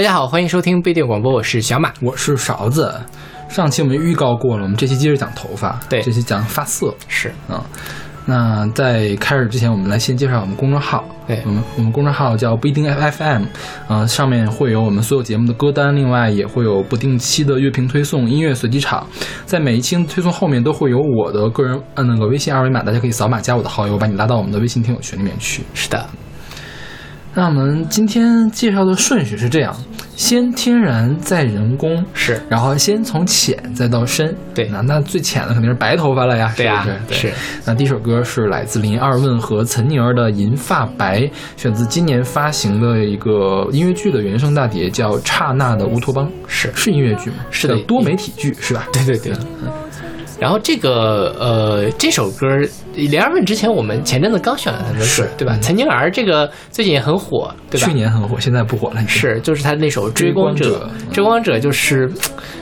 大家好，欢迎收听不一定广播，我是小马。我是勺子。上期我们预告过了，我们这期接着讲头发，对这期讲发色。是，嗯，那在开始之前，我们来先介绍我们公众号。对我们我们公众号叫不一定 FM，呃，上面会有我们所有节目的歌单，另外也会有不定期的乐评推送、音乐随机场。在每一期推送后面都会有我的个人呃那个微信二维码，大家可以扫码加我的好友，把你拉到我们的微信听友群里面去。是的，那我们今天介绍的顺序是这样：先天然，再人工。是，然后先从浅再到深，对那那最浅的肯定是白头发了呀，对呀是不是？是对。那第一首歌是来自林二问和岑宁儿的《银发白》，选自今年发行的一个音乐剧的原声大碟，叫《刹那的乌托邦》，是是音乐剧吗？是的多媒体剧是吧？对对对。然后这个呃，这首歌连二问之前我们前阵子刚选了他的歌，对吧？嗯岑宁儿这个最近也很火，对吧？去年很火，现在不火了。是，就是他那首《追光者》，追光者追光者就是，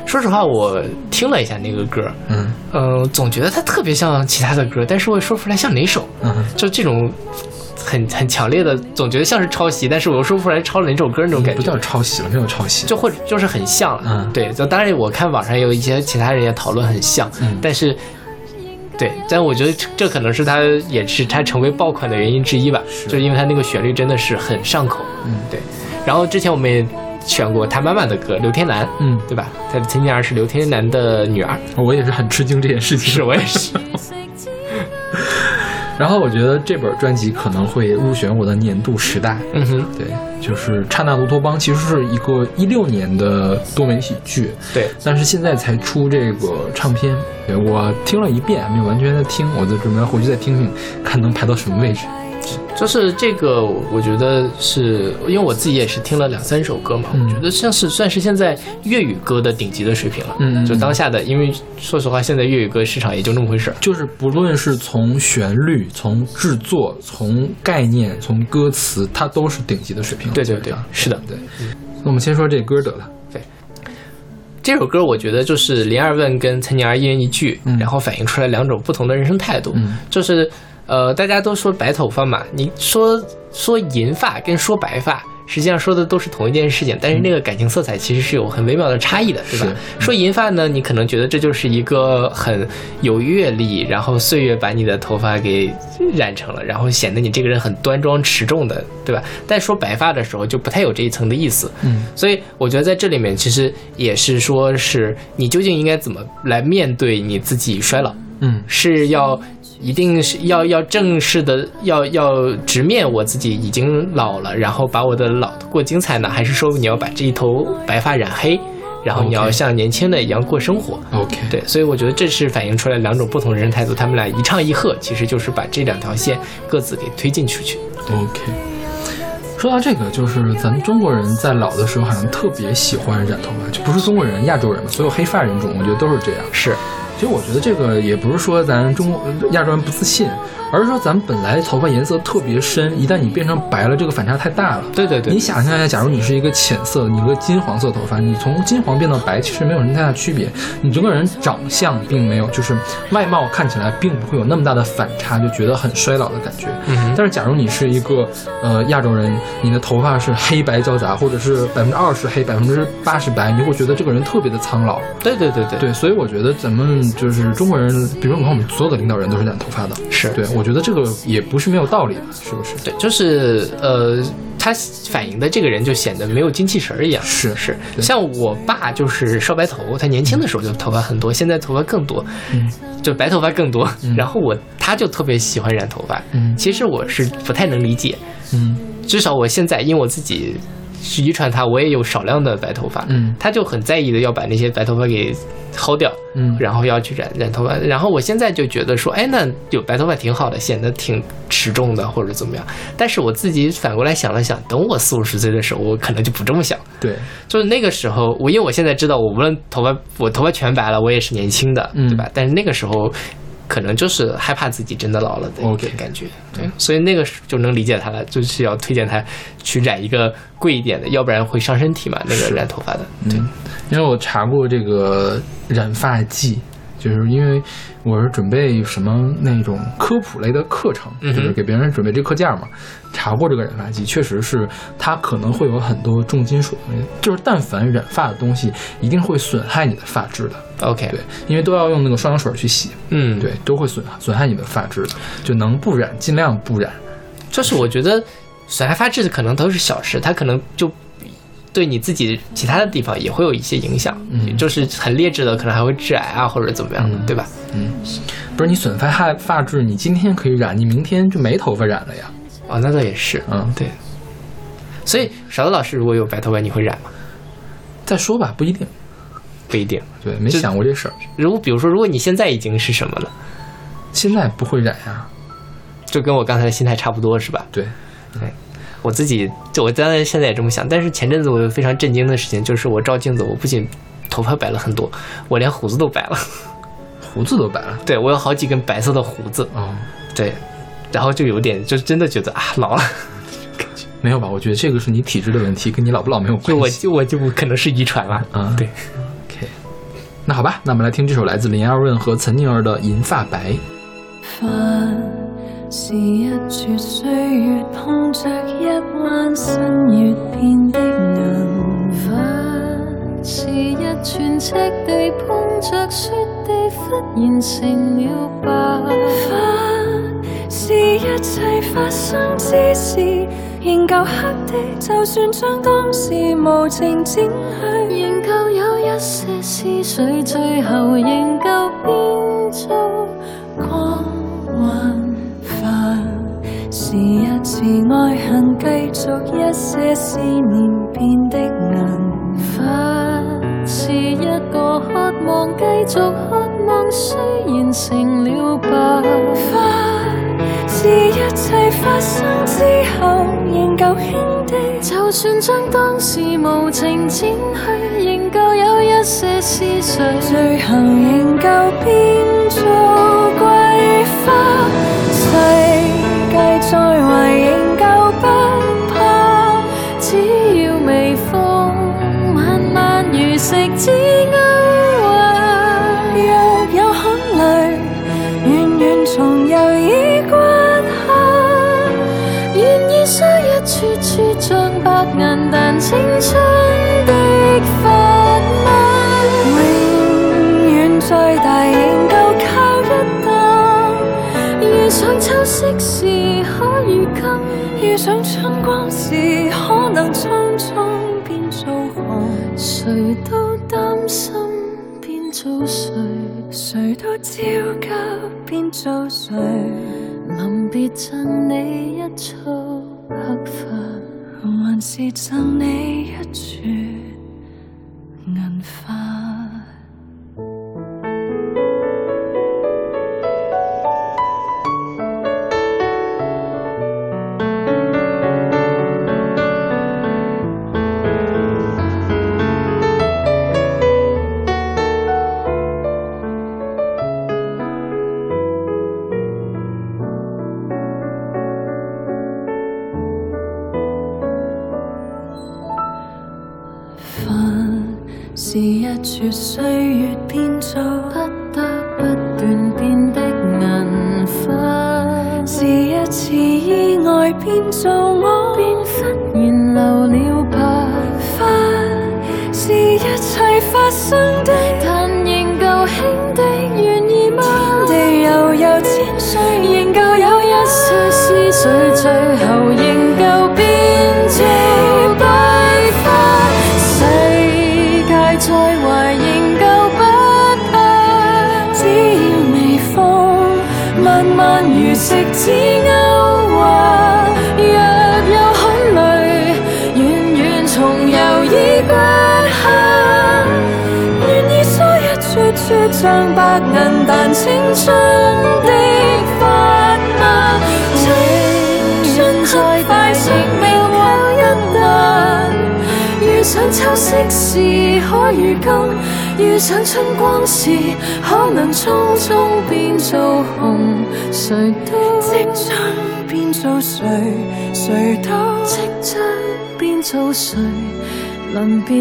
说实话，我听了一下那个歌，嗯呃、总觉得它特别像其他的歌，但是我也说不出来像哪首，嗯，就这种很很强烈的，总觉得像是抄袭，但是我又说不出来抄了哪首歌那种感觉不。叫抄袭了，没有抄袭，就或者就是很像了，嗯对，就当然我看网上有一些其他人也讨论很像，嗯但是，对，但我觉得这这可能是他也是他成为爆款的原因之一吧，就是因为他那个旋律真的是很上口，嗯对。然后之前我们也选过他妈妈的歌，刘天兰，嗯，对吧？他的岑宁儿是刘天兰的女儿，我也是很吃惊这件事情。是我也是，然后我觉得这本专辑可能会入选我的年度十大。嗯哼，对，就是《刹那乌托邦》其实是一个一六年的多媒体剧，对，但是现在才出这个唱片。对我听了一遍，还没有完全的听，我就准备回去再听听，看能排到什么位置。就是这个，我觉得是因为我自己也是听了两三首歌嘛，嗯我觉得像是算是现在粤语歌的顶级的水平了。嗯就当下的，因为说实话，现在粤语歌市场也就那么回事儿。就是不论是从旋律、从制作、从概念、从歌词，它都是顶级的水平。对对对是的对。那我们先说这歌得了。对这首歌我觉得就是林二问跟岑宁儿一人一句，嗯然后反映出来两种不同的人生态度。嗯就是呃，大家都说白头发嘛，你说说银发跟说白发，实际上说的都是同一件事情，但是那个感情色彩其实是有很微妙的差异的，对吧？是说银发呢，你可能觉得这就是一个很有阅历，然后岁月把你的头发给染成了，然后显得你这个人很端庄持重的，对吧？但说白发的时候就不太有这一层的意思。嗯所以我觉得在这里面其实也是说，是你究竟应该怎么来面对你自己衰老。嗯是要一定是要要正式的要要直面我自己已经老了，然后把我的老过精彩呢，还是说你要把这一头白发染黑，然后你要像年轻的一样过生活？，OK，对，所以我觉得这是反映出来两种不同人生态度，他们俩一唱一和，其实就是把这两条线各自给推进出去。OK。说到这个，就是咱们中国人在老的时候好像特别喜欢染头发，就不是中国人，亚洲人嘛，所有黑发人种，我觉得都是这样。是，其实我觉得这个也不是说咱中国亚洲人不自信，而是说咱们本来头发颜色特别深，一旦你变成白了，这个反差太大了。对对对你，想象一下，假如你是一个浅色，你一个金黄色头发，你从金黄变到白，其实没有什么太大区别。你整个人长相并没有，就是外貌看起来并不会有那么大的反差，就觉得很衰老的感觉。嗯，但是假如你是一个呃亚洲人，你的头发是黑白交杂，或者是百分之二十黑，百分之八十白，你会觉得这个人特别的苍老。对对对对，对，所以我觉得咱们就是中国人，比如说你看我们所有的领导人都是染头发的，是对我觉得这个也不是没有道理的，是不是？对，就是呃，他反映的这个人就显得没有精气神儿一样。是是，像我爸就是烧白头，他年轻的时候就头发很多，现在头发更多，嗯就白头发更多。嗯然后我他就特别喜欢染头发，嗯其实我是不太能理解，嗯至少我现在因为我自己是遗传他，我也有少量的白头发，嗯他就很在意的要把那些白头发给薅掉，嗯然后要去染染头发，然后我现在就觉得说，哎，那有白头发挺好的，显得挺持重的或者怎么样。但是我自己反过来想了想，等我四五十岁的时候，我可能就不这么想。对，就是那个时候，我因为我现在知道，我无论头发我头发全白了，我也是年轻的，嗯对吧？但是那个时候。可能就是害怕自己真的老了的一个感觉对，所以那个时就能理解他了，就是要推荐他去染一个贵一点的，要不然会伤身体嘛。那个染头发的，对，嗯，因为我查过这个染发剂，就是因为我是准备什么那种科普类的课程，就是给别人准备这课件嘛，查过这个染发剂，确实是它可能会有很多重金属就是但凡染发的东西，一定会损害你的发质的。OK，对，因为都要用那个双氧水去洗，嗯，对，都会损损害你的发质的，就能不染尽量不染。就是我觉得损害发质的可能都是小事，它可能就对你自己其他的地方也会有一些影响，嗯就是很劣质的可能还会致癌啊或者怎么样的，嗯对吧？嗯不是你损害发发质，你今天可以染，你明天就没头发染了呀。哦，那倒也是，嗯，对。所以勺子老师如果有白头发，你会染吗？再说吧，不一定。不一定。对，没想过这事儿。如果比如说，如果你现在已经是什么了，现在不会染呀。就跟我刚才的心态差不多，是吧？对，我自己就我当然现在也这么想，但是前阵子我有非常震惊的事情，就是我照镜子，我不仅头发白了很多，我连胡子都白了。胡子都白了。对我有好几根白色的胡子，哦，对，然后就有点就真的觉得啊老了，没有吧？我觉得这个是你体质的问题，跟你老不老没有就我关系。就我就可能是遗传了。啊，对，OK，那好吧，那我们来听这首来自林二润和岑宁儿的《银发白》。是一撮歲月碰着一弯新月变的銀，凡是一寸赤地碰着雪地忽然成了白，凡是一切發生之時仍舊黑的，就算將當時無情剪去，仍舊有一些思绪，最後仍舊變做光環。是一次愛恨，繼續一些思念變的銀。凡是一個渴望，繼續渴望，雖然成了白。凡是一切發生之後，仍舊輕的，就算將當時無情剪去，仍舊有一些思緒，最後仍舊變做桂花。世界再壞仍舊不怕，只要微風慢慢如食指勾畫。若有汗淚，遠遠從猶已刮下，願意需一處處像白銀，但青春的砝碼，永遠再大仍舊靠一擔。遇上秋色時如今，遇上春光時可能匆匆變做紅。誰都擔心變做誰，誰都焦急變做誰。臨別贈你一束黑髮，還是贈你一串銀髮。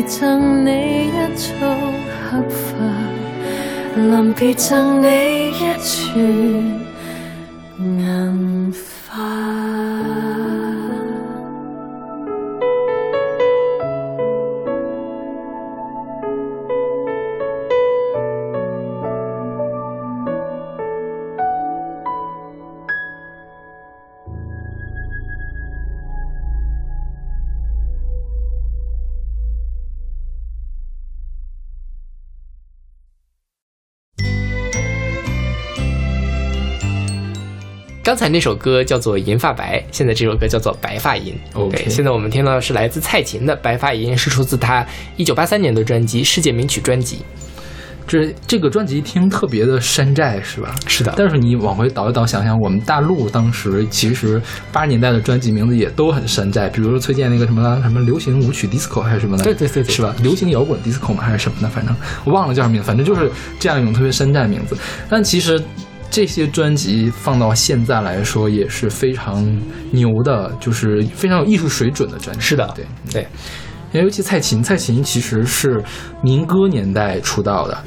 赠你一束黑发，临别赠你一串刚才那首歌叫做《银发白》，现在这首歌叫做《白发银》。OK，现在我们听到的是来自蔡琴的《白发银》，是出自她一九八三年的专辑《世界名曲专辑》。这这个专辑一听特别的山寨，是吧？是的但是你往回倒一倒，想想我们大陆当时其实八十年代的专辑名字也都很山寨，比如说崔健那个什么什么流行舞曲 disco 还是什么的，对对对对是吧？流行摇滚 disco 嘛还是什么的，反正我忘了叫什么名字，反正就是这样一种特别山寨的名字。但其实这些专辑放到现在来说也是非常牛的，就是非常有艺术水准的专辑。是的对。对，尤其蔡琴，蔡琴其实是民歌年代出道的，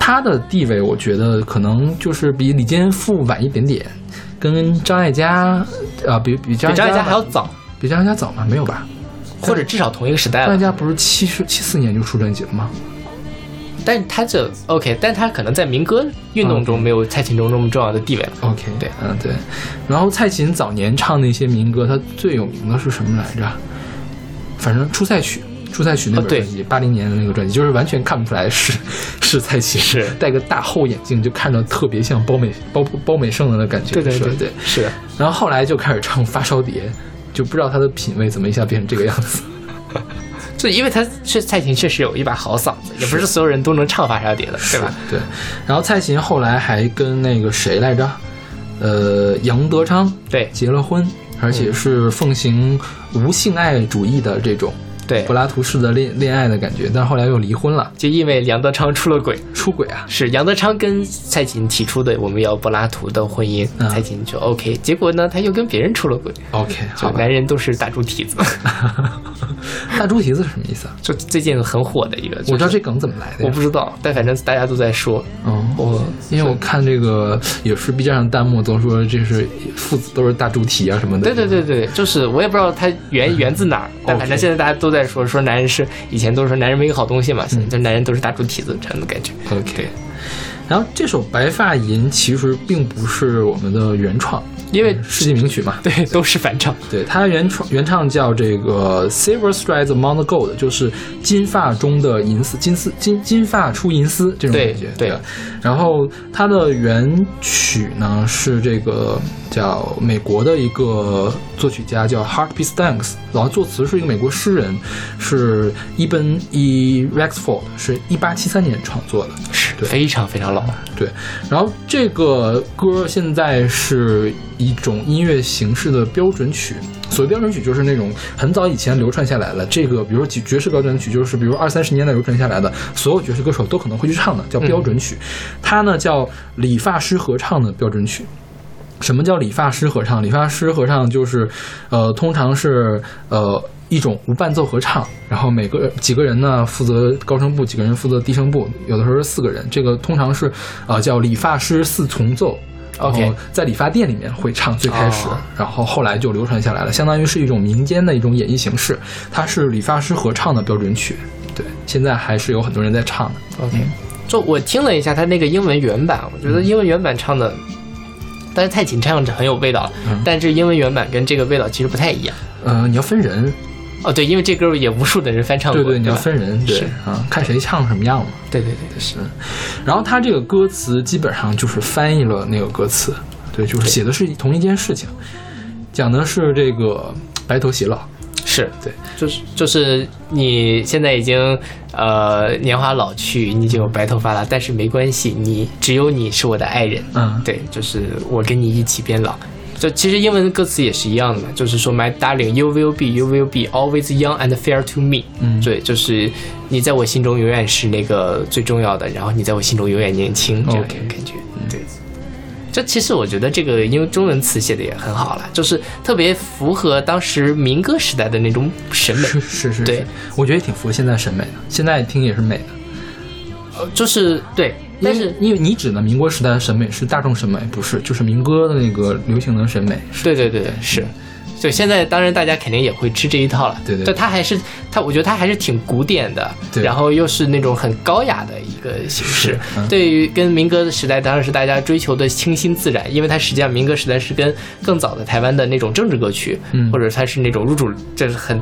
她的地位我觉得可能就是比李健富晚一点点，跟张艾嘉，呃，比比张张艾嘉吧还要早，比张艾嘉早吗？没有吧？或者至少同一个时代了。张艾嘉不是七十七四年就出专辑了吗？但他这 OK，但他可能在民歌运动中没有蔡琴中那么重要的地位了。OK，对嗯对。然后蔡琴早年唱那些民歌，他最有名的是什么来着？反正出塞曲。出塞曲那本专辑，八零年的那个专辑，就是完全看不出来是 是蔡琴，是戴个大厚眼镜，就看着特别像包美包包美胜的感觉，对对对对。是。然后后来就开始唱发烧碟，就不知道他的品味怎么一下变成这个样子。就因为他是蔡琴，确实有一把好嗓子，也不是所有人都能唱法沙碟的，对吧？对。然后蔡琴后来还跟那个谁来着，呃，杨德昌对结了婚，而且是奉行无性爱主义的这种对。柏，拉图式的恋恋爱的感觉，但是后来又离婚了，就因为杨德昌出了轨，出轨啊。是杨德昌跟蔡琴提出的我们要柏拉图的婚姻，嗯。蔡琴就 OK，结果呢他又跟别人出了轨，OK，好男人都是大猪蹄子，大猪蹄子是什么意思啊？就最近很火的一个，就是我知道这梗怎么来的。我不知道，但反正大家都在说，嗯，我因为我看这个也是 B 站上弹幕都说这是父子都是大猪蹄啊什么的。对对对对，就是我也不知道它源源自哪儿，但反正现在大家都在说说男人是以前都是说男人没个好东西嘛，现在就男人都是大猪蹄子这样的感觉。OK。然后这首《白发银》其实并不是我们的原创，因为世界名曲嘛。对都是翻唱，对，它原创原唱叫这个 Silver Threads Among the Gold，就是金发中的银丝，金丝金金发出银丝这种感觉。对吧然后它的原曲呢是这个叫美国的一个作曲家叫 Heartbeat Stanks，然后作词是一个美国诗人，是伊本 E Rexford，是一八七三年创作的。是对非常非常老。对，然后这个歌现在是一种音乐形式的标准曲。所谓标准曲，就是那种很早以前流传下来了。这个，比如说爵士标准曲，就是比如二三十年代流传下来的，所有爵士歌手都可能会去唱的，叫标准曲。它呢叫理发师合唱的标准曲。什么叫理发师合唱？理发师合唱就是，呃，通常是呃一种无伴奏合唱，然后每个几个人呢负责高声部，几个人负责低声部，有的时候是四个人。这个通常是呃叫理发师四重奏。OK 然后在理发店里面会唱最开始，哦然后后来就流传下来了，相当于是一种民间的一种演绎形式。它是理发师合唱的标准曲，对，现在还是有很多人在唱的。OK，就我听了一下他那个英文原版，我觉得英文原版唱的，但是蔡琴唱着很有味道，嗯但是英文原版跟这个味道其实不太一样。呃，你要分人，哦，对，因为这歌也无数的人翻唱过，对对，你要分人，对是啊，看谁唱什么样嘛。对对对对是。然后他这个歌词基本上就是翻译了那个歌词，对，就是写的是同一件事情，讲的是这个白头偕老，是对，就是就是你现在已经呃年华老去，你已经有白头发了，但是没关系，你只有你是我的爱人，嗯，对，就是我跟你一起变老。就其实英文的歌词也是一样的嘛，就是说 My darling, you will be, you will be always young and fair to me。嗯对，就是你在我心中永远是那个最重要的，然后你在我心中永远年轻，这样一 OK 个感觉。对，这其实我觉得这个因为中文词写的也很好了，就是特别符合当时民歌时代的那种审美。是是是，对，我觉得也挺符合现在审美的，现在听也是美的。呃就是对，但是因为你指的民国时代的审美是大众审美，不是，就是民歌的那个流行的审美。对对对对，是。就现在，当然大家肯定也会吃这一套了。对对但它还是它，我觉得它还是挺古典的，对然后又是那种很高雅的一个形式。嗯对于跟民歌的时代，当然是大家追求的清新自然，因为它实际上民歌时代是跟更早的台湾的那种政治歌曲，嗯或者它是那种入主，就是很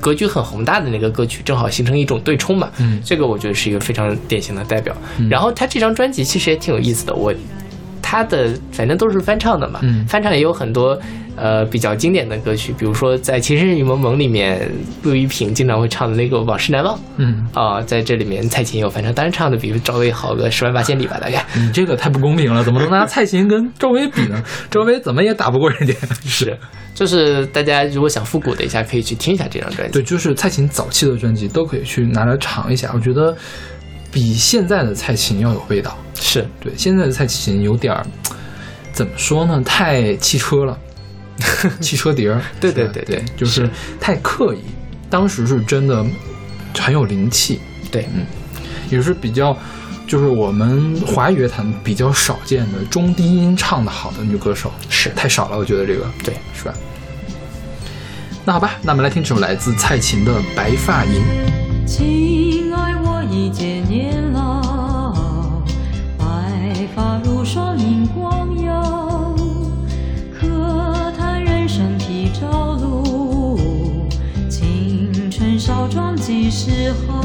格局很宏大的那个歌曲，正好形成一种对冲嘛。嗯这个我觉得是一个非常典型的代表。然后他这张专辑其实也挺有意思的，我他的反正都是翻唱的嘛，嗯翻唱也有很多呃比较经典的歌曲，比如说在《情深深雨蒙蒙》里面，陆一平经常会唱的那个《往事难忘》嗯，啊、在这里面蔡琴有翻唱，当然唱的比赵薇好个十万八千里吧，大概 你这个太不公平了，怎么能拿蔡琴跟赵薇比呢？赵薇怎么也打不过人家。是，就是大家如果想复古的一下，可以去听一下这张专辑。对，就是蔡琴早期的专辑都可以去拿来尝一下，我觉得比现在的蔡琴要有味道。是，对，现在的蔡琴有点儿怎么说呢？太汽车了，汽车碟儿。对对对对对就是太刻意。当时是真的很有灵气，对，嗯也是比较，就是我们华语乐坛比较少见的中低音唱的好的女歌手，是太少了，我觉得这个对，是吧？那好吧，那我们来听这首来自蔡琴的《白发吟》。亲爱，我已发如霜映光耀。可叹人生几朝露，青春少壮几时好？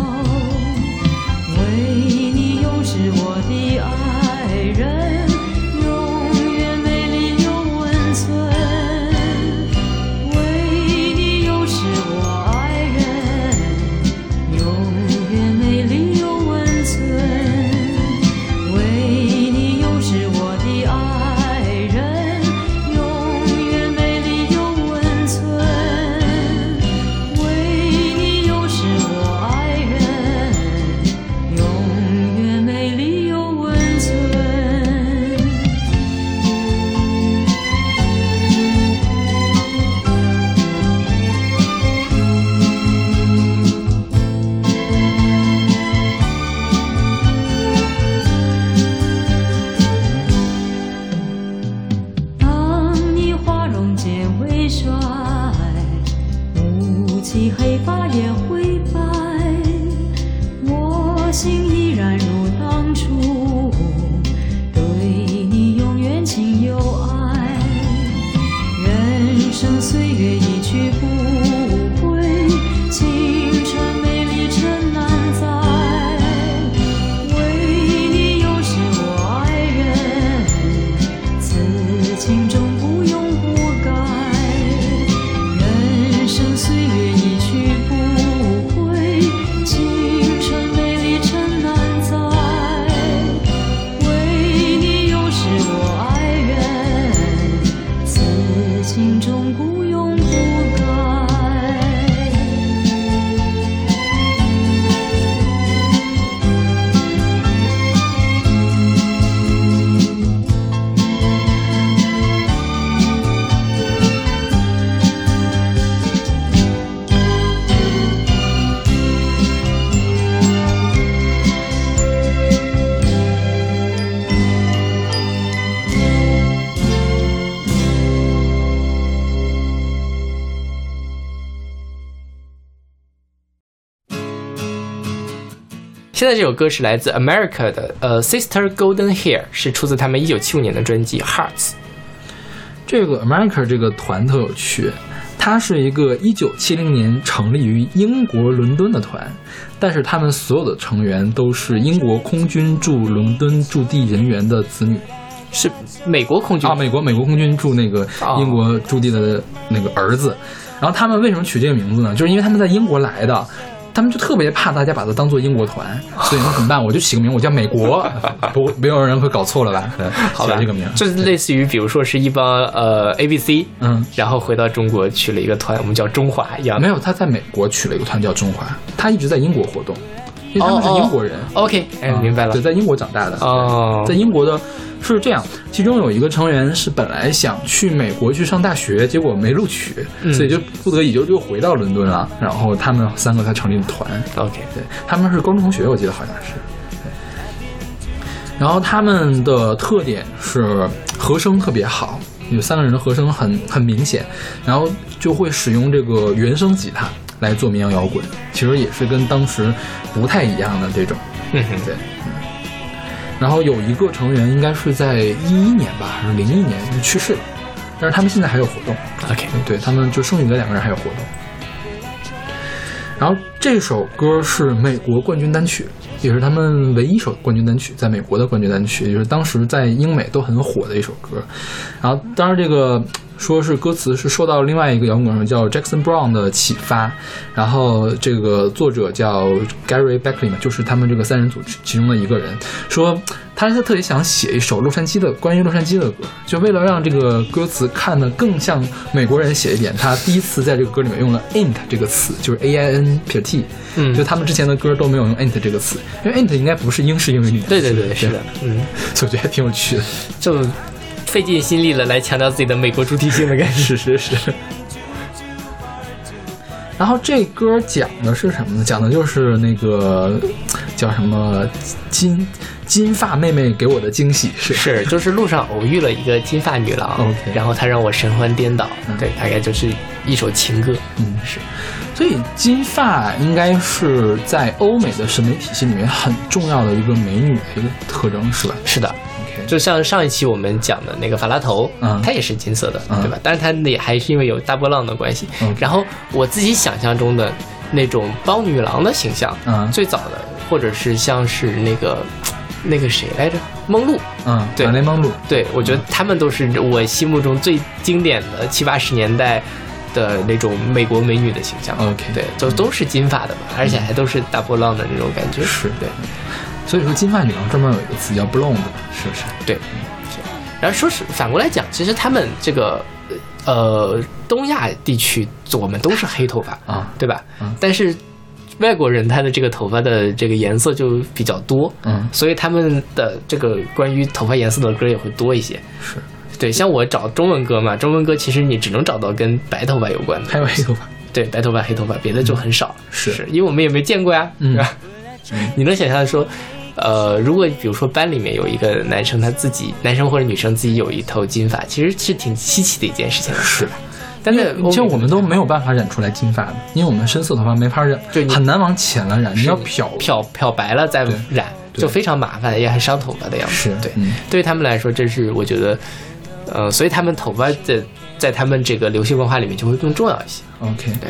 现在这首歌是来自 America 的，呃，Sister Golden Hair 是出自他们一九七五年的专辑 Hearts。这个 America 这个团特有趣，它是一个一九七零年成立于英国伦敦的团，但是他们所有的成员都是英国空军驻伦敦驻地人员的子女是美国空军啊，美国美国空军驻那个哦英国驻地的那个儿子。然后他们为什么取这个名字呢？就是因为他们在英国来的。他们就特别怕大家把它当做英国团，所以那怎么办？我就起个名，我叫美国，不，没有人会搞错了吧？好吧，起了这个名，就是类似于，比如说是一帮呃 A B C，嗯，然后回到中国去了一个团，我们叫中华一样。没有，他在美国取了一个团叫中华，他一直在英国活动，因为他们是英国人，OK，哎，啊明白了对，。在英国长大的，哦在英国的是这样，其中有一个成员是本来想去美国去上大学，结果没录取，嗯所以就不得已就又回到伦敦了。然后他们三个才成立的团，OK，对，他们是高中同学，我记得好像是。然后他们的特点是和声特别好，有三个人的和声很很明显，然后就会使用这个原声吉他来做民谣摇滚，其实也是跟当时不太一样的这种。嗯哼，对。然后有一个成员应该是在一一年吧，还是零一年就去世了，但是他们现在还有活动。OK，对他们就剩余的两个人还有活动。然后这首歌是美国冠军单曲，也是他们唯一一首冠军单曲，在美国的冠军单曲，也就是当时在英美都很火的一首歌。然后，当然这个说是歌词是受到另外一个摇滚手叫 Jackson Brown 的启发，然后这个作者叫 Gary Beckley 嘛，就是他们这个三人组其中的一个人，说他是特别想写一首洛杉矶的关于洛杉矶的歌，就为了让这个歌词看得更像美国人写一点，他第一次在这个歌里面用了 ain't 这个词，就是 A I N 撇 T，嗯。就他们之前的歌都没有用 ain't 这个词，因为 ain't 应该不是英式英语里面，对对对，是的，嗯，所以我觉得还挺有趣的。就费尽心力了来强调自己的美国主体性的感觉。是是是。然后这歌讲的是什么呢？讲的就是那个叫什么金金发妹妹给我的惊喜是是，就是路上偶遇了一个金发女郎 OK 然后她让我神魂颠倒，嗯对，大概就是一首情歌。嗯是，所以金发应该是在欧美的审美体系里面很重要的一个美女的一个特征是吧是的就像上一期我们讲的那个法拉头，嗯。它也是金色的，嗯。对吧？但是它也还是因为有大波浪的关系。嗯。然后我自己想象中的那种包女郎的形象，嗯。最早的或者是像是那个那个谁来着，梦露，嗯，对。马雷蒙露，对我觉得他们都是我心目中最经典的七八十年代的那种美国美女的形象。OK 对，都都是金发的嘛，而且还都是大波浪的那种感觉。是。对所以说金发女郎专门有一个词叫 blonde，是不是？对。然后说是反过来讲，其实他们这个呃东亚地区，我们都是黑头发啊，对吧？嗯但是外国人他的这个头发的这个颜色就比较多，嗯所以他们的这个关于头发颜色的歌也会多一些。是，对，像我找中文歌嘛，中文歌其实你只能找到跟白头发有关的，还有黑头发，对，白头发、黑头发，别的就很少。是是因为我们也没见过呀，嗯对吧？你能想象说，呃，如果比如说班里面有一个男生，他自己男生或者女生自己有一头金发，其实是挺稀奇的一件事情，是吧？但是其实我们都没有办法染出来金发的，因为我们深色头发没法染，就很难往浅了染，你要漂漂漂白了再染，就非常麻烦，也很伤头发的样子。是对，嗯对于他们来说，这是我觉得，呃，所以他们头发的在他们这个流行文化里面就会更重要一些。OK，对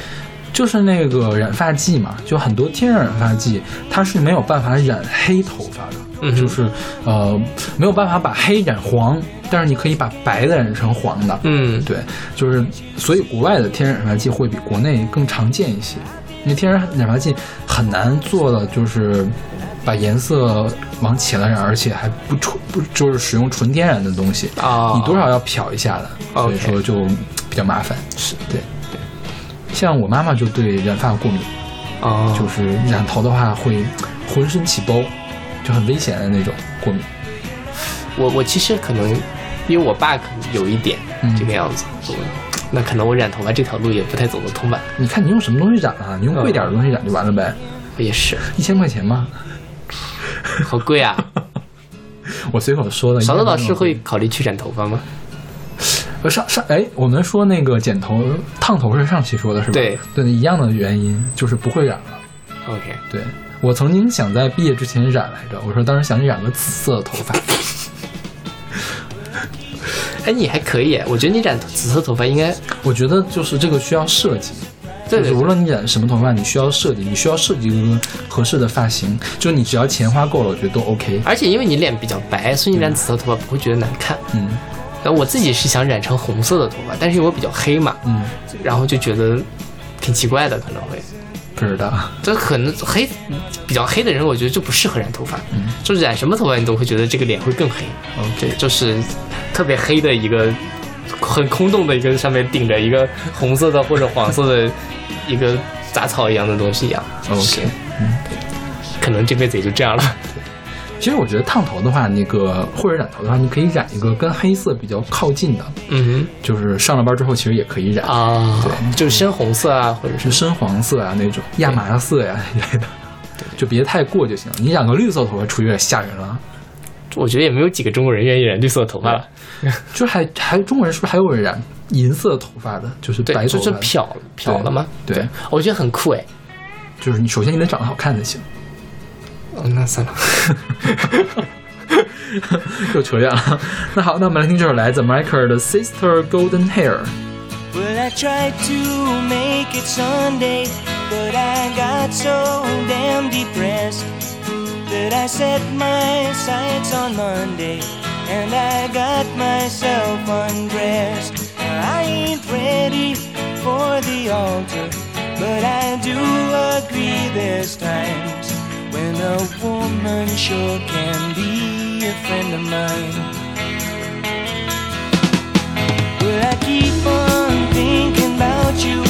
就是那个染发剂嘛，就很多天然染发剂它是没有办法染黑头发的，嗯就是呃没有办法把黑染黄，但是你可以把白的染成黄的。嗯，对，就是所以国外的天然染发剂会比国内更常见一些，因为天然染发剂很难做的就是把颜色往浅了染，而且还不纯不就是使用纯天然的东西，啊，你多少要漂一下的，所以说就比较麻烦。是。对对，像我妈妈就对染发过敏，哦，就是染头的话会浑身起包，就很危险的那种过敏。我我其实可能，因为我爸可能有一点嗯这个样子，我那可能我染头发这条路也不太走得通吧。你看你用什么东西染啊？你用贵点的东西染就完了呗，也是，一千块钱吗。好贵啊！我随口说的。勺子老师会考虑去染头发吗？呃上上哎，我们说那个剪头烫头是上期说的是吧？对对，一样的原因就是不会染了。OK，对我曾经想在毕业之前染来着，我说当时想染个紫色的头发。哎，你还可以，我觉得你染紫色头发应该，我觉得就是这个需要设计，对对就是无论你染什么头发，你需要设计，你需要设计一个合适的发型，就你只要钱花够了，我觉得都 OK。而且因为你脸比较白，所以你染紫色头发不会觉得难看。嗯然后我自己是想染成红色的头发，但是因为我比较黑嘛，嗯，然后就觉得挺奇怪的，可能会。不知道。这可能黑比较黑的人，我觉得就不适合染头发。嗯，就染什么头发，你都会觉得这个脸会更黑。嗯对，就是特别黑的一个很空洞的一个，上面顶着一个红色的或者黄色的一个杂草一样的东西一样。OK，可能这辈子也就这样了。其实我觉得烫头的话，那个或者染头的话，你可以染一个跟黑色比较靠近的，嗯就是上了班之后其实也可以染，啊，对，就是深红色啊，或者是是深黄色啊那种亚麻色呀一类的，就别太过就行了。你染个绿色头发出去有点吓人了。我觉得也没有几个中国人愿意染绿色头发了。就还还中国人是不是还有人染银色头发的？就是对，白头发，就是漂漂了吗？对，我觉得很酷哎。就是你首先你得长得好看才行。哦，那算了。又扯远了。那好，那我们来听这首来自 Michael 的《Sister Golden Hair》。 Well, I tried to make it Sunday, but I got so damn depressed that I set my sights on Monday and I got myself undressed. I ain't ready for the altar, but I do agree there's times when a woman sure can be a friend of mine. Well, I keep on thinking about you,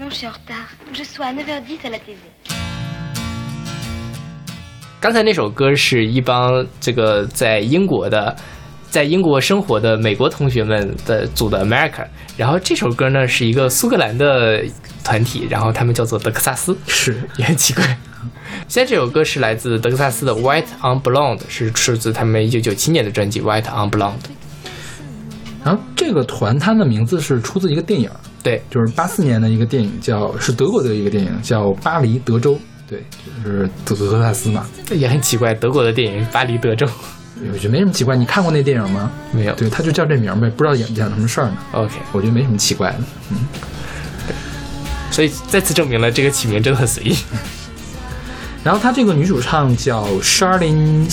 Non, je suis en retard. Je suis à 9h10 à la TV. 刚才那首歌是一帮这个在英国的，在英国生活的美国同学们的组的 America，然后这首歌呢是一个苏格兰的团体，然后他们叫做德克萨斯，是也很奇怪。现在这首歌是来自德克萨斯的 White on Blonde，是出自他们一九九七年的专辑 White on Blonde。然后这个团它的名字是出自一个电影，对，就是八四年的一个电影叫是德国的一个电影叫《巴黎德州》，对，就是德克萨斯嘛。也很奇怪，德国的电影《巴黎德州》我觉得没什么奇怪，你看过那电影吗？没有。对，他就叫这名呗，不知道演讲什么事儿呢。OK，我觉得没什么奇怪的。嗯所以再次证明了这个起名真的很随意。然后他这个女主唱叫 Charlene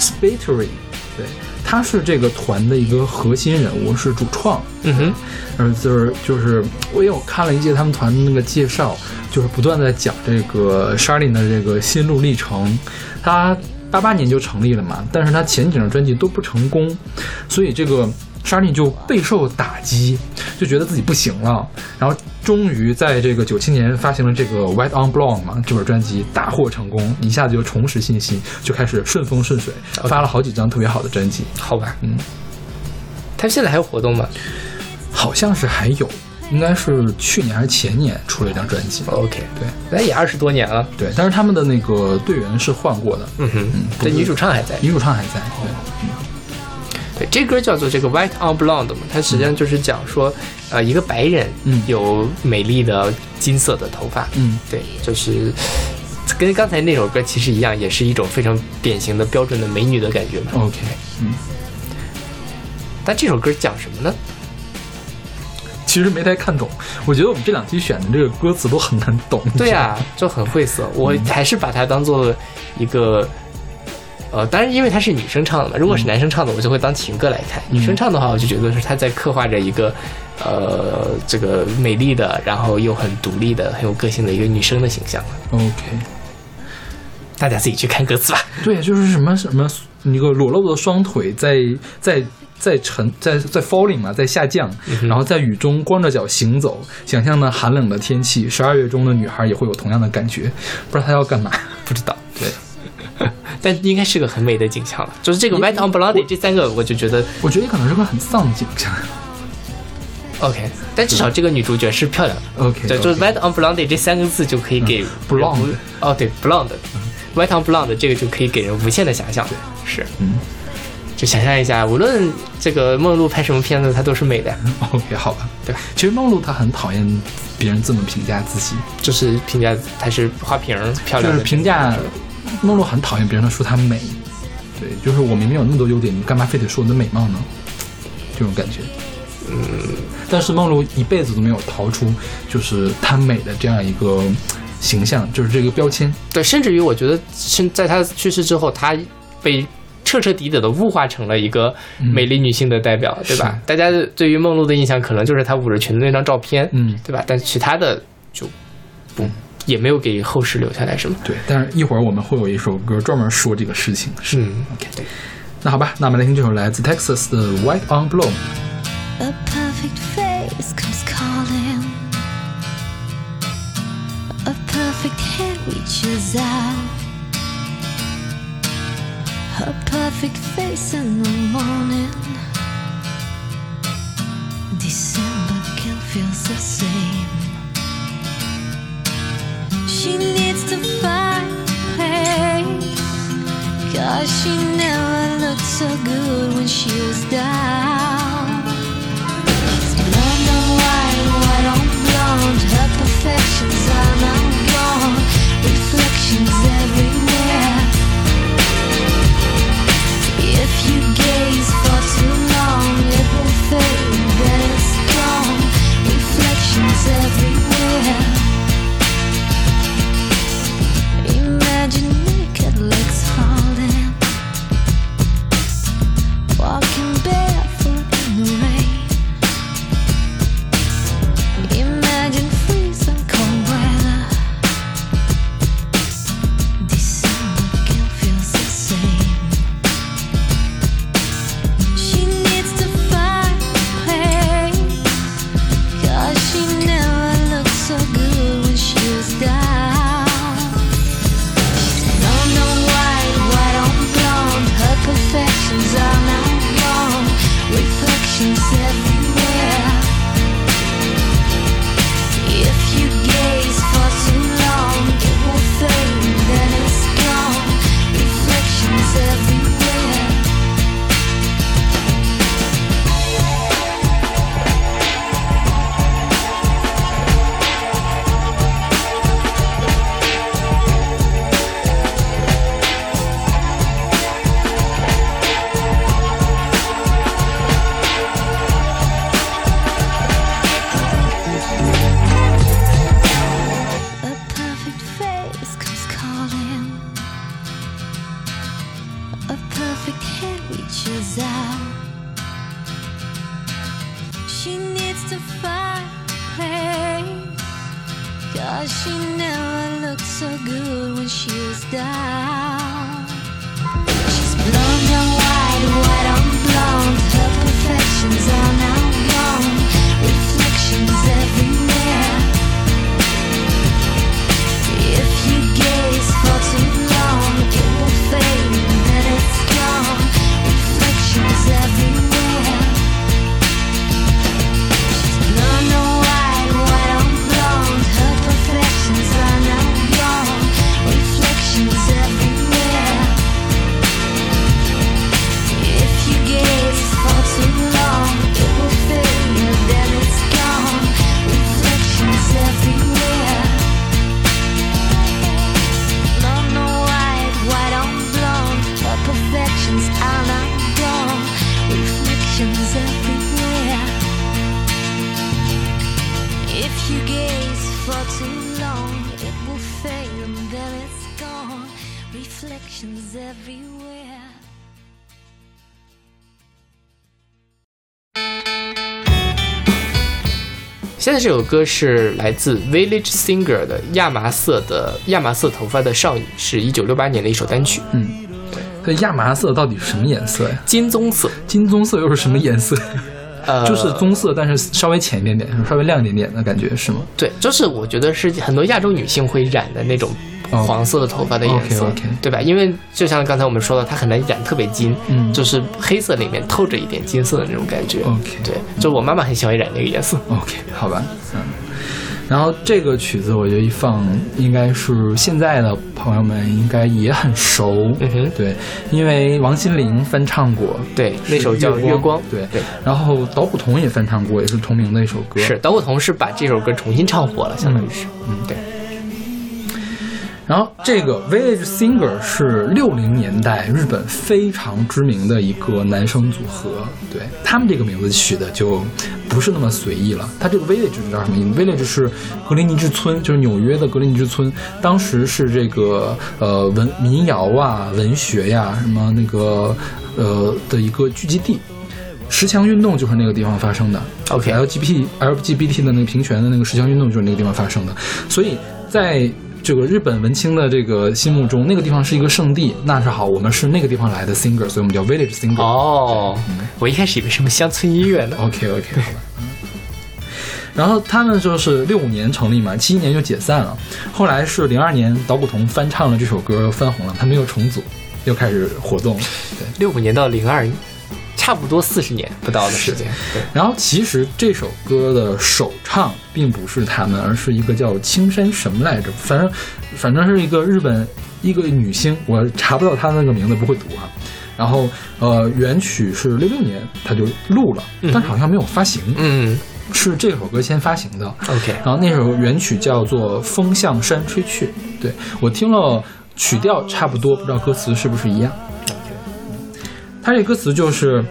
Spiteri，对，她是这个团的一个核心人物，是主创。嗯哼，嗯，就是就是，我也有看了一些他们团的那个介绍，就是不断在讲这个 Charlene 的这个心路历程。他八八年就成立了嘛，但是他前几张专辑都不成功，所以这个 Charlene 就备受打击，就觉得自己不行了。然后终于在这个九七年发行了这个 White on Blonde 嘛这本专辑，大获成功，一下子就重拾信心，就开始顺风顺水，发了好几张特别好的专辑。好吧，嗯，他现在还有活动吗好像是还有，应该是去年还是前年出了一张专辑。？OK，对那也二十多年了。对，但是他们的那个队员是换过的，嗯哼，嗯，这女主唱还在。女主唱还在。对，对，这歌叫做这个 White on Blonde 嘛，它实际上就是讲说，呃，一个白人嗯有美丽的金色的头发，嗯对，就是跟刚才那首歌其实一样，也是一种非常典型的标准的美女的感觉嘛。，OK，嗯，但这首歌讲什么呢？其实没太看懂。我觉得我们这两期选的这个歌词都很难懂。对呀、就很晦涩。我还是把它当做一个，呃，当然因为她是女生唱的嘛，如果是男生唱的，我就会当情歌来看。女生唱的话，我就觉得是她在刻画着一个，呃，这个美丽的，然后又很独立的、很有个性的一个女生的形象。OK，大家自己去看歌词吧。对，就是什么什么一个裸露的双腿在在在沉在在 falling 嘛，在下降，然后在雨中光着脚行走，想象呢寒冷的天气，十二月中的女孩也会有同样的感觉，不知道她要干嘛。不知道，对，但应该是个很美的景象了。就是这个 White on Blonde 这三个，我就觉得我觉得可能是个很丧的景象。OK，但至少这个女主角是漂亮的。OK，对，就是 White on Blonde 这三个字就可以给 blonde 哦，对，blonde，White on blonde 这个就可以给人无限的想象。是，嗯就想象一下，无论这个梦露拍什么片子，她都是美的，，OK，好吧。对吧？其实梦露她很讨厌别人这么评价自己，就是评价她是花瓶儿漂亮的，就是评价梦露很讨厌别人说她美。对，就是我明明有那么多优点，你干嘛非得说我的美貌呢？这种感觉。嗯，但是梦露一辈子都没有逃出就是她美的这样一个形象，就是这个标签。对，甚至于我觉得，是在她去世之后，她被彻彻底底的物化成了一个美丽女性的代表，对吧？大家对于梦露的印象可能就是她捂着裙子那张照片，嗯对吧？但其他的就不也没有给后世留下来什么。对，但是一会儿我们会有一首歌专门说这个事情。是嗯，OK，那好吧，那我们来听这首来自 Texas 的 White on Blonde。A perfect face comes calling. A perfect hand reaches out. A perfect face in the morning. December feels the same. She needs to find place. Cause she never looked so good when she was down. Blonde on white, white on blonde. Her perfections are now gone. Reflections everywhere. If you gaze for too long, it will fade, then it's gone. Reflections everywhere. de mim. 这首歌是来自 Village Singer 的亚麻色的亚麻色头发的少女，是一九六八年的一首单曲，嗯，这亚麻色到底是什么颜色呀？金棕色，金棕色又是什么颜色？呃，就是棕色，但是稍微浅一点点，稍微亮一点点的感觉是吗？对，就是我觉得是很多亚洲女性会染的那种哦黄色的头发的颜色对吧？因为就像刚才我们说的，它很难染特别金，嗯就是黑色里面透着一点金色的那种感觉。OK 对，就我妈妈很喜欢染那个颜色。OK，好吧，嗯。然后这个曲子我觉得一放，应该是现在的朋友们应该也很熟，嗯哼对，因为王心凌翻唱过，对，那首叫《月光》。对对，然后捣鼓童也翻唱过，也是同名的一首歌，是导火童是把这首歌重新唱火了，相当于是。嗯对。然后这个 Village Singer 是六零年代日本非常知名的一个男生组合，对他们这个名字取的就不是那么随意了。他这个 Village 你知道什么意思？Village 是格林尼治村，就是纽约的格林尼治村，当时是这个呃文民谣啊、文学呀、什么那个呃的一个聚集地。十强运动就是那个地方发生的。OK LGBT LGBT 的那个平权的那个十强运动就是那个地方发生的，所以在这个日本文青的这个心目中，那个地方是一个圣地。那是好，我们是那个地方来的 singer，所以我们叫 village singer。哦，我一开始以为什么乡村音乐呢。OK OK，好吧。嗯然后他们就是六五年成立嘛，七一年就解散了。后来是零二年捣鼓童翻唱了这首歌，翻红了，他们又重组，又开始活动了。对，六五年到零二，差不多四十年不到的时间。对，然后其实这首歌的首唱并不是他们，而是一个叫青山什么来着，反正反正是一个日本一个女星，我查不到她那个名字，不会读啊。然后呃，原曲是六六年她就录了，但是好像没有发行，嗯是这首歌先发行的。，OK，然后那首原曲叫做《风向山吹去》，对我听了曲调差不多，不知道歌词是不是一样。它这歌词就是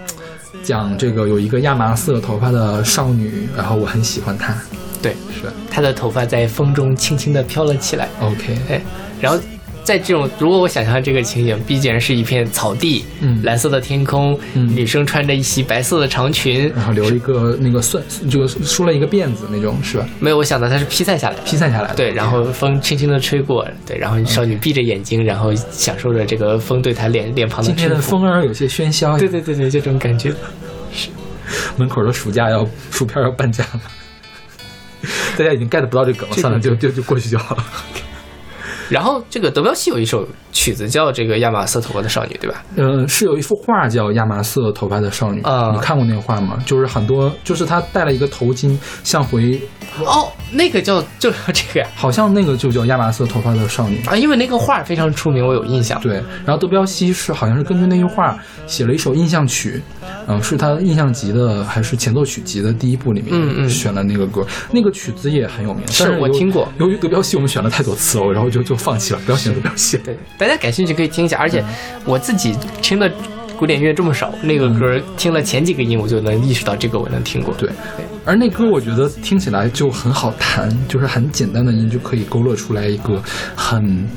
讲这个有一个亚麻色头发的少女，然后我很喜欢她，对，是。她的头发在风中轻轻地飘了起来。OK，哎，然后在这种，如果我想象这个情景，必然是一片草地，嗯蓝色的天空，嗯女生穿着一袭白色的长裙，然后留一个那个算就梳了一个辫子那种是吧？没有，我想到它是披散下来的，披散下来的。对，然后风轻轻的吹过，对，然后少女闭着眼睛，然后享受着这个风对她脸脸庞的今天的。风儿有些喧嚣，对对对对，就这种感觉。门口的暑假要薯片要半价了。大家已经 get 不到这梗了，算了，就就就过去就好了。然后这个德彪西有一首曲子叫这个亚麻色头发的少女，对吧？呃，是有一幅画叫《亚麻色头发的少女》啊你看过那个画吗？就是很多，就是她戴了一个头巾，像回，哦，那个叫就是这个呀好像那个就叫亚麻色头发的少女。啊，因为那个画非常出名，我有印象。对，然后德彪西是好像是根据那句画写了一首印象曲，嗯、是他印象集的还是前奏曲集的第一部里面嗯嗯选了那个歌，那个曲子也很有名，是是我听过由于德彪西我们选了太多次了，然后就就放弃了，不要选德彪西了。对，大家感兴趣可以听一下，而且我自己听的古典乐这么少，那个歌听了前几个音，我就能意识到这个我能听过。对，而那歌我觉得听起来就很好弹，就是很简单的音就可以勾勒出来一个很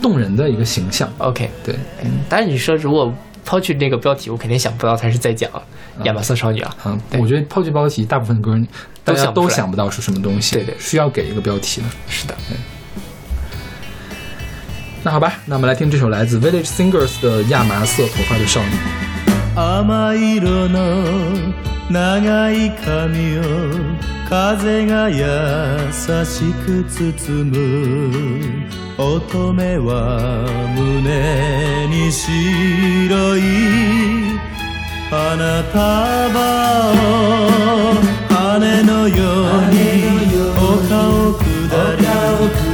动人的一个形象。，OK，对，当然你说如果抛去那个标题，我肯定想不到他是在讲亚麻色少女啊。嗯，对。我觉得抛去标题，大部分歌大家都都想不到是什么东西，对对。需要给一个标题的。是的，那好吧，那我们来听这首来自 Village Singers 的《亚麻色头发的少女》。甘い色の長い髪を風が優しく包む乙女。は胸に白い花束を羽のように丘を下り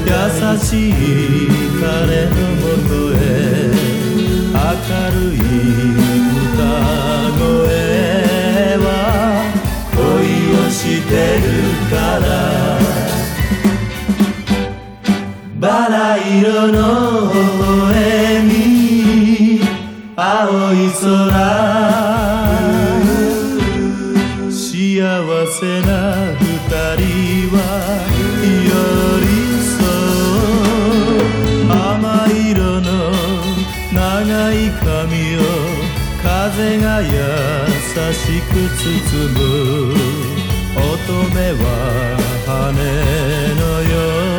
優しい彼のもとへ明るい歌声は恋をしてるから。バラ色の微笑み。青い空。幸せな長い髪を風が優しく包む。乙女は羽のよう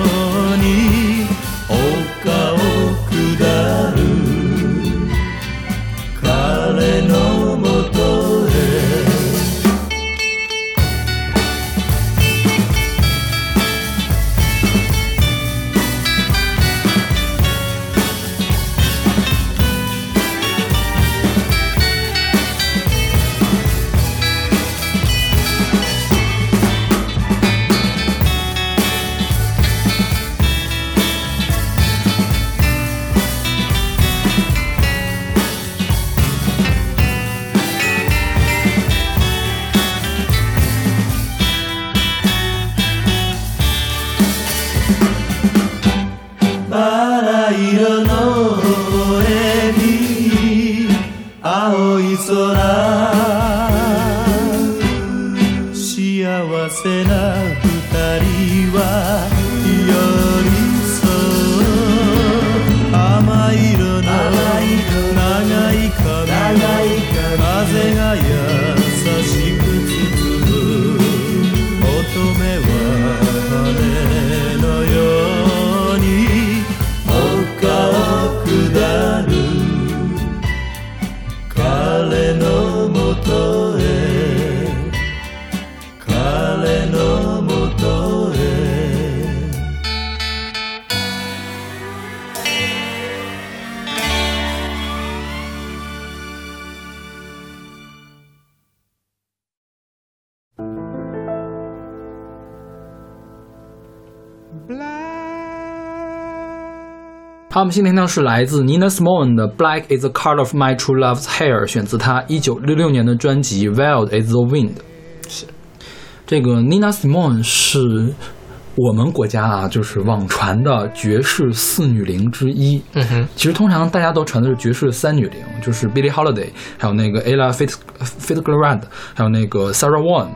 们今天听到是来自 Nina Simone 的《Black Is the Color of My True Love's Hair》，选自她一九六六年的专辑《Wild Is the Wind》。是这个 Nina Simone 是我们国家啊，就是网传的爵士四女伶之一。嗯哼，其实通常大家都传的是爵士三女伶，就是 Billie Holiday，还有那个 Ella Fit Fitzgerald，还有那个 Sarah Vaughan。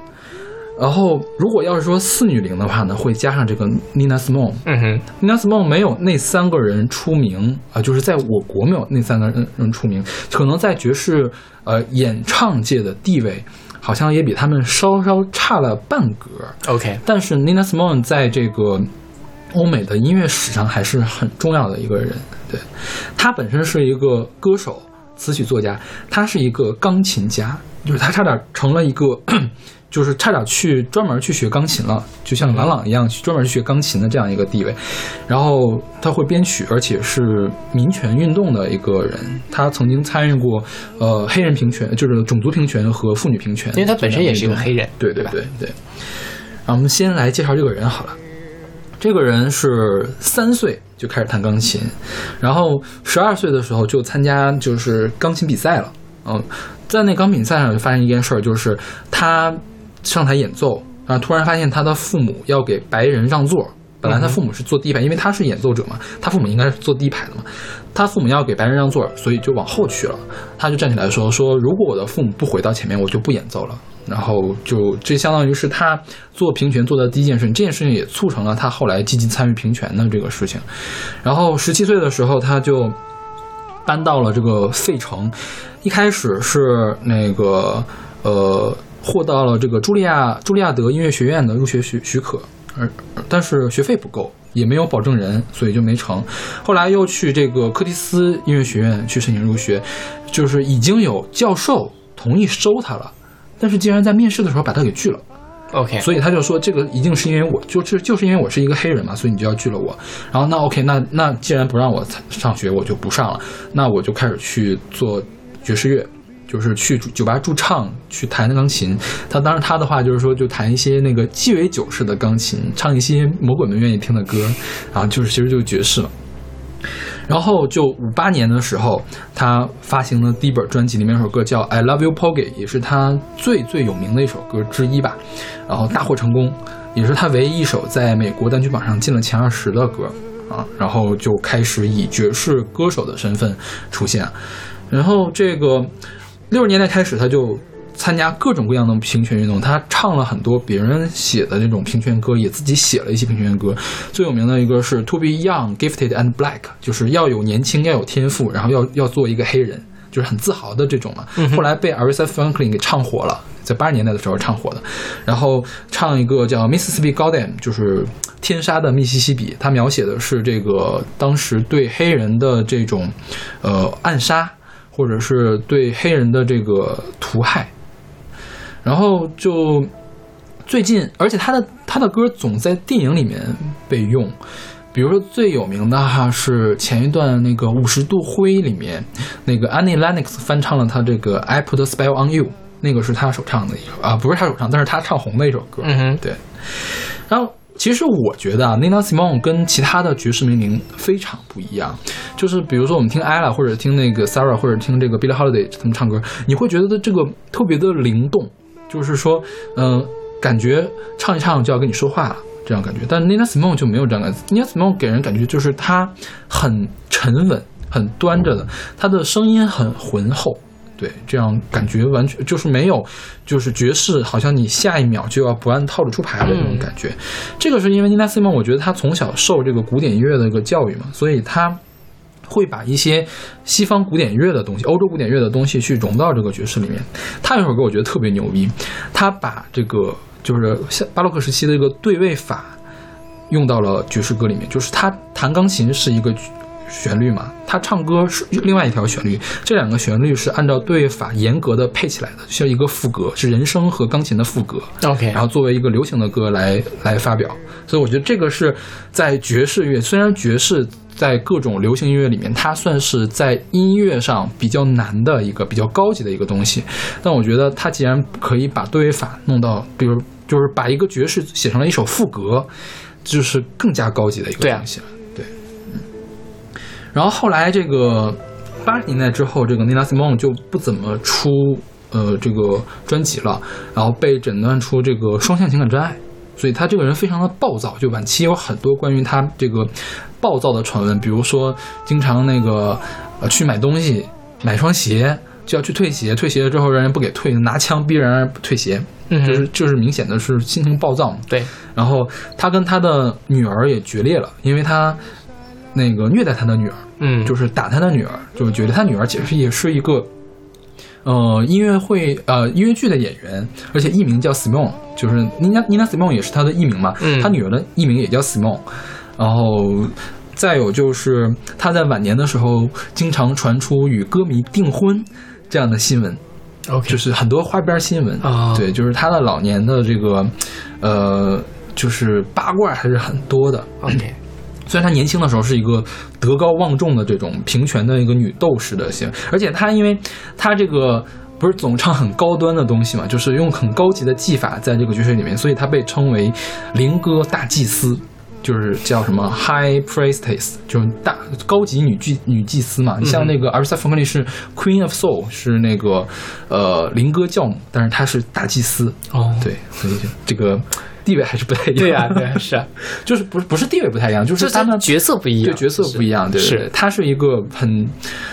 然后，如果要是说四女伶的话呢，会加上这个 Nina Simone。嗯哼，Nina Simone 没有那三个人出名啊、就是在我国没有那三个人人出名，可能在爵士呃演唱界的地位，好像也比他们稍稍差了半格。OK，但是 Nina Simone 在这个欧美的音乐史上还是很重要的一个人。对，他本身是一个歌手、词曲作家，他是一个钢琴家，就是他差点成了一个，就是差点去专门去学钢琴了，就像郎朗一样，去专门去学钢琴的这样一个地位。然后他会编曲，而且是民权运动的一个人。他曾经参与过呃黑人平权，就是种族平权和妇女平权，因为他本身也是一个黑人，对对？对对。然后我们先来介绍这个人好了。这个人是三岁就开始弹钢琴，然后十二岁的时候就参加就是钢琴比赛了。嗯，在那钢琴比赛上就发生一件事儿，就是他上台演奏，然后突然发现他的父母要给白人让座。本来他父母是坐第一排，因为他是演奏者嘛，他父母应该是坐第一排的嘛。他父母要给白人让座，所以就往后去了。他就站起来说：“说如果我的父母不回到前面，我就不演奏了。”然后就这相当于是他做平权做的第一件事情，这件事情也促成了他后来积极参与平权的这个事情。然后十七岁的时候，他就搬到了这个费城，一开始是那个呃获到了这个茱莉亚茱莉亚德音乐学院的入学许许可，而但是学费不够，也没有保证人，所以就没成。后来又去这个柯蒂斯音乐学院去申请入学，就是已经有教授同意收他了，但是竟然在面试的时候把他给拒了。OK，所以他就说这个一定是因为我就是就是因为我是一个黑人嘛，所以你就要拒了我。然后那 OK，那那既然不让我上学，我就不上了，那我就开始去做爵士乐。就是去酒吧驻唱，去弹钢琴。他当时他的话就是说，就弹一些那个鸡尾酒式的钢琴，唱一些魔鬼们愿意听的歌，啊就是其实就是爵士了。然后就五八年的时候，他发行的第一本专辑里面有首歌叫《I Love You Porgy》，也是他最最有名的一首歌之一吧。然后大获成功，也是他唯一一首在美国单曲榜上进了前二十的歌啊。然后就开始以爵士歌手的身份出现。然后这个六十年代开始，他就参加各种各样的平权运动，他唱了很多别人写的那种平权歌，也自己写了一些平权歌。最有名的一个是《To Be Young, Gifted and Black》，就是要有年轻，要有天赋，然后要要做一个黑人。就是很自豪的这种嘛。后来被 Aretha Franklin 给唱火了，在八十年代的时候唱火的。然后唱一个叫 Mississippi Goddam，就是天杀的密西西比，它描写的是这个当时对黑人的这种呃暗杀，或者是对黑人的这个屠害。然后就最近，而且他的他的歌总在电影里面被用，比如说最有名的哈是前一段那个《五十度灰》里面，那个 Annie Lennox 翻唱了他这个《I Put a Spell on You》，那个是他首唱的一首啊，不是他首唱，但是他唱红的一首歌。嗯哼，对。然后其实我觉得啊，Nina Simone 跟其他的爵士名伶非常不一样，就是比如说我们听 ella 或者听那个 Sarah 或者听这个 Billie Holiday 他们唱歌，你会觉得这个特别的灵动，就是说，嗯、感觉唱一唱就要跟你说话了。这样感觉，但 Nina Simone 就没有这样感觉。Nina Simone 给人感觉就是她很沉稳、很端着的，她的声音很浑厚，对，这样感觉完全就是没有，就是爵士好像你下一秒就要不按套路出牌的那种感觉。这个是因为 Nina Simone，我觉得他从小受这个古典音乐的一个教育嘛，所以他会把一些西方古典乐的东西、欧洲古典乐的东西去融到这个爵士里面。他有首歌我觉得特别牛逼，他把这个就是像巴洛克时期的一个对位法用到了爵士歌里面，就是他弹钢琴是一个旋律嘛，他唱歌是另外一条旋律，这两个旋律是按照对位法严格的配起来的，就像一个副歌，是人声和钢琴的副歌。OK，然后作为一个流行的歌来来发表，所以我觉得这个是在爵士乐，虽然爵士在各种流行音乐里面，它算是在音乐上比较难的一个比较高级的一个东西，但我觉得它既然可以把对位法弄到，比如就是把一个爵士写成了一首副歌，就是更加高级的一个东西了。然后后来这个八十年代之后，这个 Nina Simone 就不怎么出呃这个专辑了，然后被诊断出这个双向情感障碍，所以他这个人非常的暴躁。就晚期有很多关于他这个暴躁的传闻，比如说经常那个呃去买东西，买双鞋就要去退鞋，退鞋了之后让人不给退，拿枪逼人退鞋，嗯就是就是明显的是心情暴躁嘛。对，然后他跟他的女儿也决裂了，因为他那个虐待他的女儿，嗯，就是打他的女儿，就是觉得他女儿其实也是一个，呃，音乐会呃音乐剧的演员，而且艺名叫 Simone，就是 Nina Nina Simone 也是他的艺名嘛，嗯。他女儿的艺名也叫 Simone，然后。再有就是他在晚年的时候，经常传出与歌迷订婚这样的新闻，OK，就是很多花边新闻。啊。对，就是他的老年的这个，呃，就是八卦还是很多的。OK，虽然她年轻的时候是一个德高望重的这种平权的一个女斗士的型，而且她因为她这个不是总唱很高端的东西嘛，就是用很高级的技法在这个爵士里面，所以她被称为灵歌大祭司。就是叫什么 High Priestess，就是大高级女祭女祭司嘛。你像那个阿尔萨·冯克利是 Queen of Soul，是那个呃灵歌教母，但是她是大祭司。哦，对，所以这个地位还是不太一样。对呀、对、啊，是啊，就是不是不是地位不太一样，就是就他们角色不一样，对角色不一样，对对是，他是一个很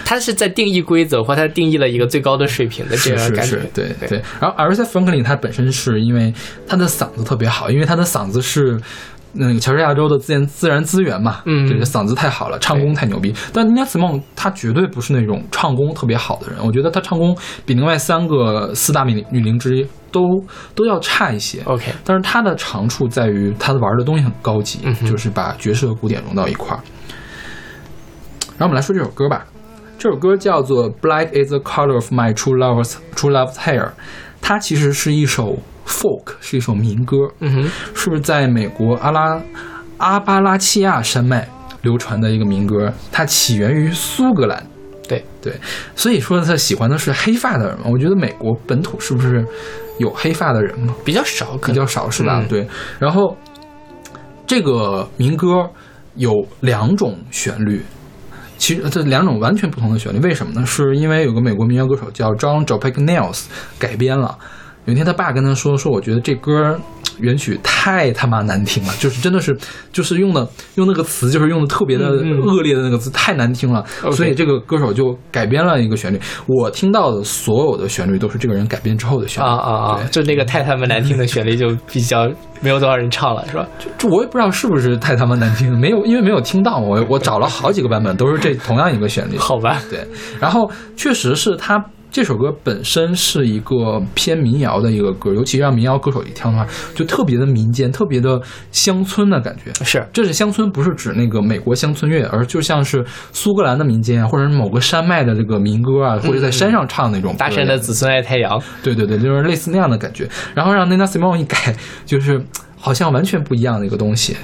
他是在定义规则，或他定义了一个最高的水平的这是是样感觉是，，对对。然后 Aretha Franklin 他本身是因为他的嗓子特别好，因为他的嗓子是。那个乔治亚州的自然自然资源嘛，嗯这个嗓子太好了，唱功太牛逼。但 Nina Simone 她绝对不是那种唱功特别好的人，我觉得她唱功比另外三个四大女女伶之一都都要差一些。OK，但是她的长处在于她玩的东西很高级，嗯就是把爵士和古典融到一块儿。然后我们来说这首歌吧，这首歌叫做《Black is the color of my true love's true love's hair》，它其实是一首 folk，是一首民歌，嗯哼，是在美国阿拉阿巴拉契亚山脉流传的一个民歌，它起源于苏格兰。对对，所以说他喜欢的是黑发的人嘛。我觉得美国本土是不是有黑发的人嘛？比较少，比较少是吧？嗯对。然后这个民歌有两种旋律，其实这两种完全不同的旋律，为什么呢？是因为有个美国民谣歌手叫 John j o p e c k Nails 改编了。有一天他爸跟他说说，我觉得这歌原曲太他妈难听了，就是真的是就是用的用那个词就是用的特别的恶劣的那个字，太难听了。所以这个歌手就改编了一个旋律。我听到的所有的旋律都是这个人改编之后的旋律啊啊啊！就那个太他妈难听的旋律就比较没有多少人唱了，是吧？就,就我也不知道是不是太他妈难听，没有，因为没有听到，我我找了好几个版本，都是这同样一个旋律。好吧，对，然后确实是他这首歌本身是一个偏民谣的一个歌，尤其让民谣歌手一听的话，就特别的民间，特别的乡村的感觉。是这是乡村，不是指那个美国乡村乐，而就像是苏格兰的民间啊，或者是某个山脉的这个民歌啊，或者在山上唱那种歌大山的子孙爱太阳，对对对，就是类似那样的感觉。然后让 Nina Simone 一改，就是好像完全不一样的一个东西。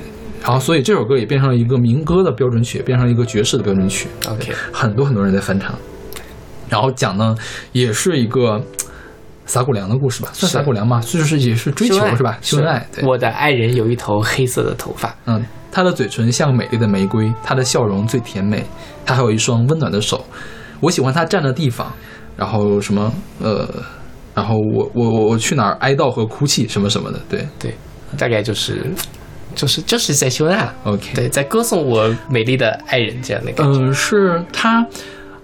然后，所以这首歌也变成了一个民歌的标准曲，变成了一个爵士的标准曲。OK 很多很多人在翻唱。然后讲呢，也是一个撒狗粮的故事吧，算撒狗粮吧，就是也是追求是吧？秀恩爱。对，我的爱人有一头黑色的头发，嗯，他的嘴唇像美丽的玫瑰，他的笑容最甜美，他还有一双温暖的手。我喜欢他站的地方，然后什么呃，然后我我我我去哪儿哀悼和哭泣什么什么的，对对，大概就是就是就是在秀恩爱，，OK，对，在歌颂我美丽的爱人这样的感觉。嗯，是他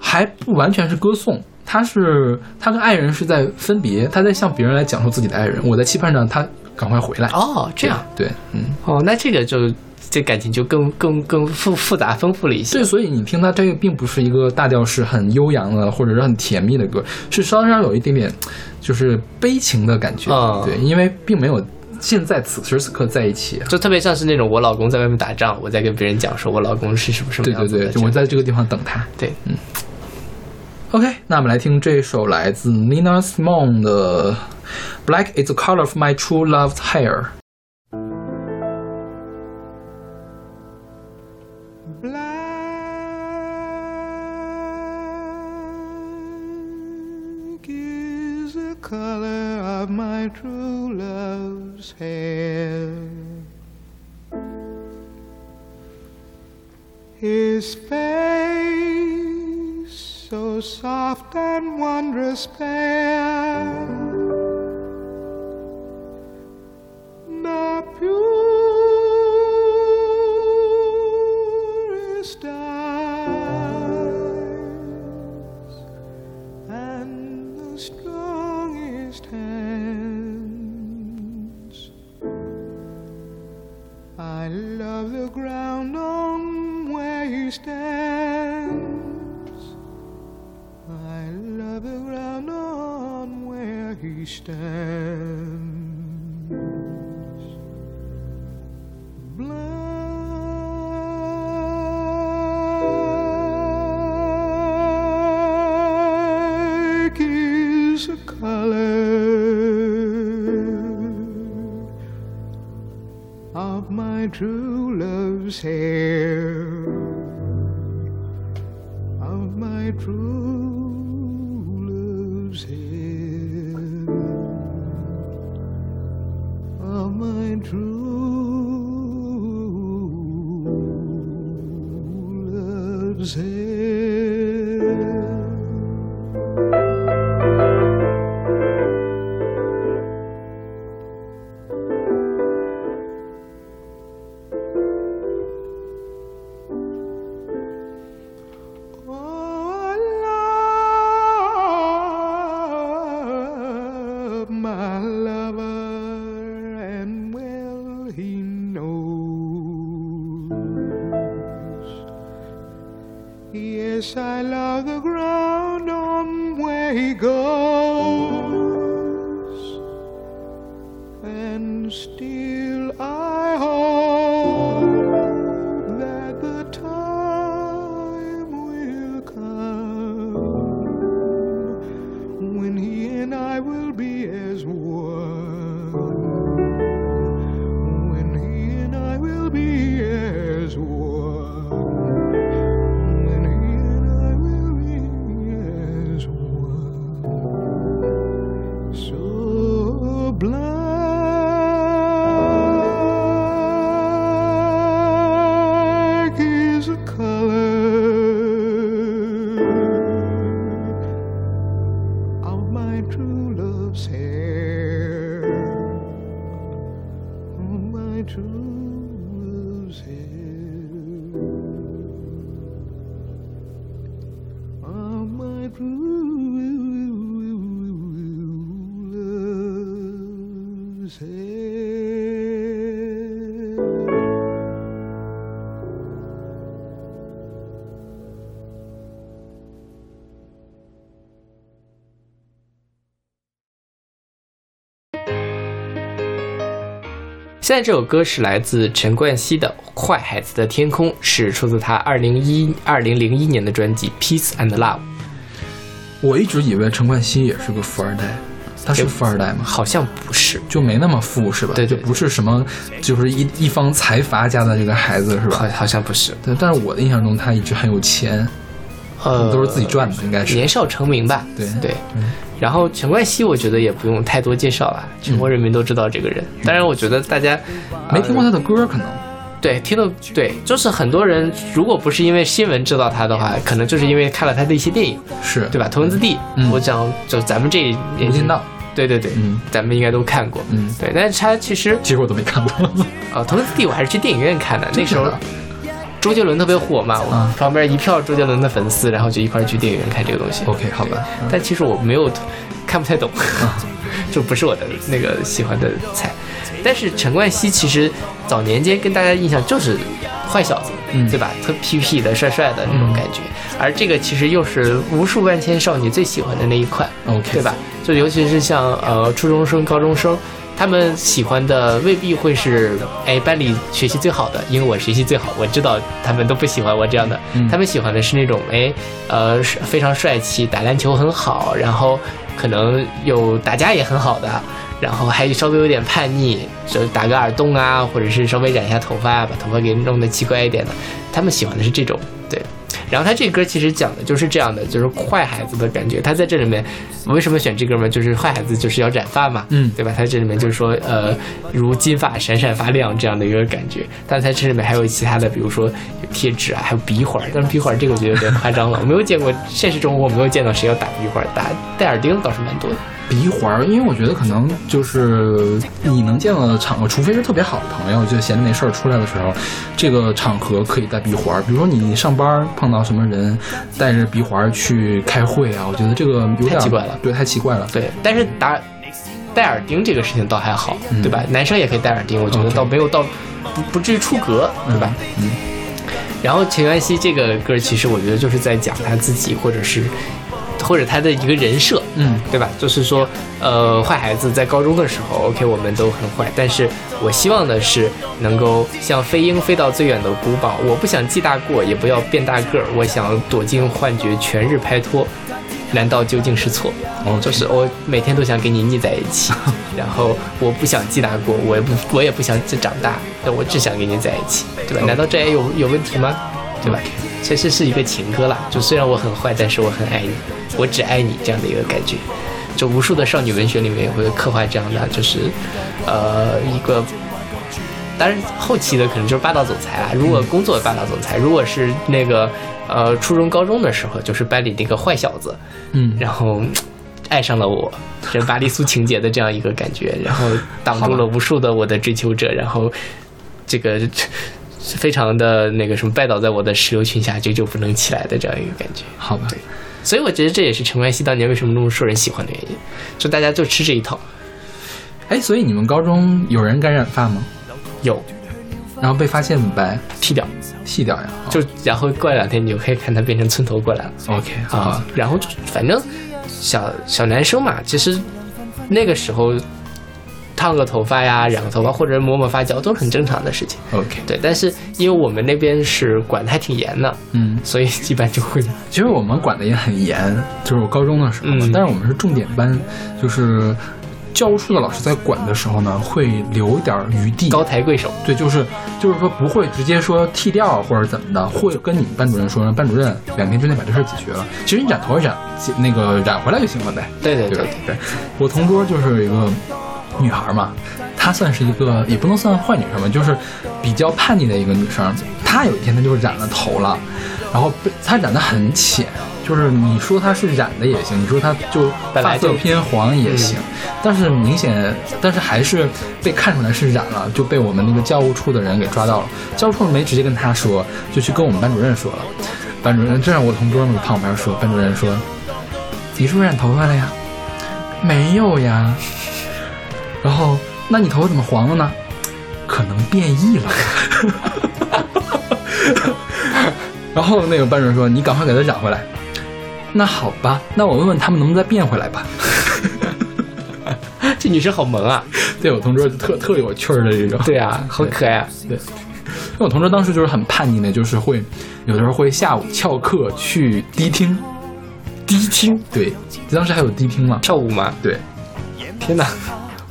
还不完全是歌颂，他是他跟爱人是在分别，他在向别人来讲述自己的爱人，我在期盼着他赶快回来。哦，这样对，嗯，哦，那这个就这感情就更更更复复杂丰富了一些对，。所以你听他这个并不是一个大调式很悠扬的，或者是很甜蜜的歌，是稍稍有一点点就是悲情的感觉。哦对，因为并没有现在此时此刻在一起啊。就特别像是那种我老公在外面打仗，我在跟别人讲说我老公是什么什么对对对，样子的这样。就我在这个地方等他。对，OK，那我们来听这首来自 Nina Simone 的《Black Is the Color of My True Love's Hair》。 现在这首歌是来自陈冠希的《坏孩子的天空》，是出自他二零一二零零一年的专辑《Peace and Love》。我一直以为陈冠希也是个富二代，他是富二代吗？好像不是，就没那么富是吧？对对就不是什么，就是一一方财阀家的这个孩子是吧？好好像不是，对，但是我的印象中他一直很有钱，呃，都是自己赚的，应该是。年少成名吧？对对。然后陈冠希，我觉得也不用太多介绍了，全国人民都知道这个人。当然，我觉得大家没听过他的歌，可能。对听的对，就是很多人如果不是因为新闻知道他的话，可能就是因为看了他的一些电影，是。对吧？《头文字 D》，嗯。我讲就咱们这一无间道，对对对，嗯。咱们应该都看过，嗯。对。但是他其实其实我都没看过。啊，《头文字 D》我还是去电影院看的，那时候周杰伦特别火嘛，我啊旁边一票周杰伦的粉丝，然后就一块去电影院看这个东西。OK，好吧，嗯但其实我没有看不太懂，就不是我的那个喜欢的菜。但是陈冠希其实早年间跟大家印象就是坏小子，嗯对吧？特痞痞的、帅帅的那种感觉。而这个其实又是无数万千少女最喜欢的那一款 OK 对吧？就尤其是像呃初中生、高中生。他们喜欢的未必会是哎班里学习最好的，因为我学习最好，我知道他们都不喜欢我这样的。嗯他们喜欢的是那种哎呃非常帅气，打篮球很好，然后可能有打架也很好的，然后还稍微有点叛逆，就打个耳洞啊，或者是稍微染一下头发啊，把头发给弄得奇怪一点的。他们喜欢的是这种对。然后他这歌其实讲的就是这样的，就是坏孩子的感觉。他在这里面为什么选这歌嘛？就是坏孩子就是要染发嘛，嗯对吧？他这里面就是说，呃，如金发闪闪发亮这样的一个感觉。但他这里面还有其他的，比如说有贴纸啊，还有鼻环儿。但是鼻环儿这个我觉得有点夸张了，我没有见过，现实中我没有见到谁要打鼻环儿，打戴耳钉倒是蛮多的。鼻环儿，因为我觉得可能就是你能见到的场合，除非是特别好的朋友，就闲着没事儿出来的时候，这个场合可以戴鼻环儿。比如说你上班碰到什么人带着鼻环儿去开会啊，我觉得这个有点太奇怪了对，太奇怪了。对，但是打戴耳钉这个事情倒还好，嗯对吧？男生也可以戴耳钉，我觉得倒没有到不不至于出格，对吧？嗯然后陈冠希这个歌，其实我觉得就是在讲他自己，或者是或者他的一个人设，嗯对吧？就是说，呃，坏孩子在高中的时候，OK，我们都很坏，但是我希望的是能够像飞鹰飞到最远的古堡，我不想记大过，也不要变大个儿，我想躲进幻觉，全日拍拖，难道究竟是错？哦就是我每天都想跟你腻在一起，然后我不想记大过，我也不我也不想长大，但我只想跟你在一起，对吧？难道这也有有问题吗？对吧？其实是一个情歌啦，就虽然我很坏，但是我很爱你，我只爱你这样的一个感觉。就无数的少女文学里面也会刻画这样的，就是，呃，一个，当然后期的可能就是霸道总裁啊。如果工作霸道总裁，如果是那个呃初中高中的时候，就是班里那个坏小子，嗯，然后爱上了我，这巴黎苏情节的这样一个感觉，然后挡住了无数的我的追求者，然后这个非常的那个什么拜倒在我的石榴裙下，久久不能起来的这样一个感觉。好吧，所以我觉得这也是陈冠希当年为什么那么受人喜欢的原因，就大家就吃这一套。哎，所以你们高中有人敢染发吗？有然后被发现怎么办？剃掉，剃掉呀？就然后过两天你就可以看他变成寸头过来了 OK 好啊吧。然后就反正小小男生嘛，其实那个时候烫个头发呀、染个头发或者抹抹发胶都是很正常的事情。OK，对，但是因为我们那边是管的还挺严的，嗯，所以一般就会其实我们管的也很严，就是我高中的时候但是我们是重点班，就是教务处的老师在管的时候呢，会留一点余地。高抬贵手。对，就是就是说不会直接说剃掉或者怎么的，会跟你们班主任说，让班主任两天之内把这事儿解决了。其实你染头发染那个染回来就行了呗。对对对对吧？对，我同桌就是有一个女孩嘛，她算是一个也不能算坏女生吧，就是比较叛逆的一个女生。她有一天她就染了头了，然后被她染得很浅，就是你说她是染的也行，你说她就发色偏黄也行，但是明显，但是还是被看出来是染了，就被我们那个教务处的人给抓到了。教务处没直接跟她说，就去跟我们班主任说了。班主任，这让我同桌那个胖旁边说，班主任说，你是不是染头发了呀？没有呀。然后，那你头发怎么黄了呢？可能变异了。然后那个班主任说：“你赶快给他染回来。”那好吧，那我问问他们能不能再变回来吧。这女生好萌啊！对我同桌就特特有趣儿的这种。对啊，好可爱啊！对，因为我同桌当时就是很叛逆的，就是会有的时候会下午翘课去迪厅。迪厅对，当时还有迪厅嘛？跳舞嘛？对，天哪，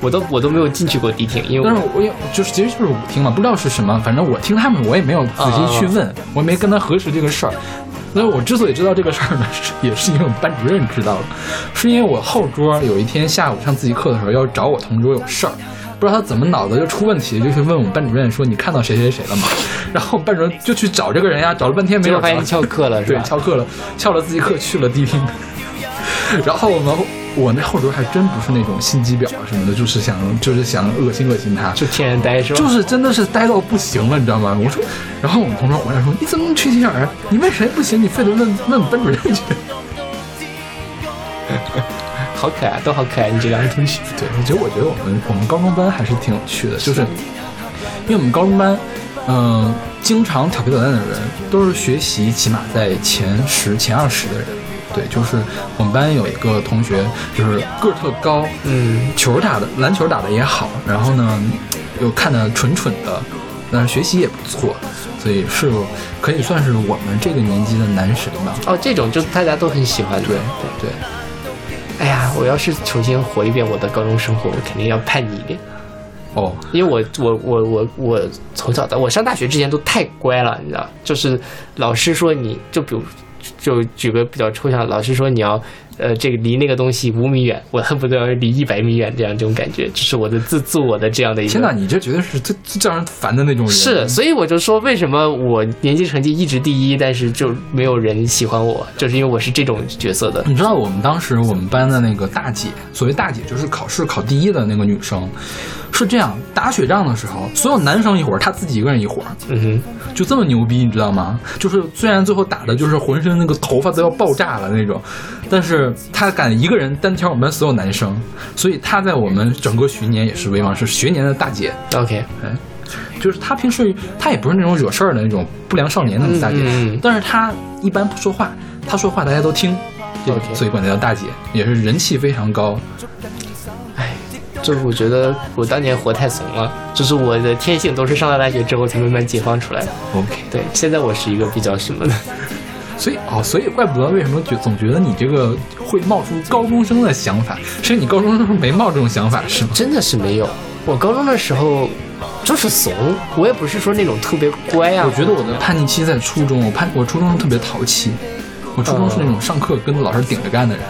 我都我都没有进去过迪厅，因为但是我我也就是其实就是舞厅嘛，不知道是什么，反正我听他们，我也没有仔细去问，我也没跟他核实这个事儿。那我之所以知道这个事儿呢，是也是因为我们班主任知道了，是因为我后桌有一天下午上自习课的时候要找我同桌有事儿，不知道他怎么脑子就出问题，就去问我们班主任说你看到谁谁谁了吗？然后班主任就去找这个人呀，找了半天没有发现翘课了，是对，吧？翘课了，翘了自习课去了迪厅。然后我们我那后桌还真不是那种心机婊啊什么的，就是想就是想恶心恶心他，就天天呆是吧？就是真的是呆到不行了，你知道吗？我说，然后我们同桌回来说：“你怎么缺心眼儿啊？你问谁不行，你非得问问班主任去。好可爱，都好可爱，你这两个同学。”对，其实我觉得我们我们高中班还是挺有趣的，就是因为我们高中班，嗯、经常调皮捣蛋的人都是学习起码在前十、前二十的人。对，就是我们班有一个同学，就是个儿特高，嗯，球打的篮球打的也好，然后呢又看的蠢蠢的，但是学习也不错，所以是可以算是我们这个年级的男神吧。哦，这种就大家都很喜欢对。对对，哎呀，我要是重新活一遍我的高中生活，我肯定要叛逆一点，哦，因为我我我我我从小到我上大学之前都太乖了，你知道，就是老师说你就比如就举个比较抽象，老师说你要呃这个离那个东西五米远，我恨 不得要离一百米远，这样这种感觉，这是我的自自我的这样的一个。天哪，你这绝对是最最让人烦的那种人。是，所以我就说，为什么我年级成绩一直第一，但是就没有人喜欢我，就是因为我是这种角色的。你知道我们当时我们班的那个大姐，所谓大姐就是考试考第一的那个女生，是这样打雪仗的时候，所有男生一伙儿，她自己一个人一伙儿，嗯就这么牛逼，你知道吗？就是虽然最后打的就是浑身那个头发都要爆炸了那种，但是她敢一个人单挑我们班所有男生，所以他在我们整个学年也是威望，是学年的大姐。，OK，哎，就是他平时他也不是那种惹事儿的那种不良少年那种大姐，嗯嗯嗯但是他一般不说话，他说话大家都听，对 OK 所以管他叫大姐，也是人气非常高。哎，就是我觉得我当年活太怂了，就是我的天性都是上了大学之后才慢慢解放出来的。OK，对，现在我是一个比较什么的，所以哦，所以怪不得为什么觉总觉得你这个会冒出高中生的想法，是你高中生时候没冒这种想法是吗？真的是没有。我高中的时候就是怂，我也不是说那种特别乖啊。我觉得我的叛逆期在初中，我叛我初中特别淘气，我初中是那种上课跟老师顶着干的人。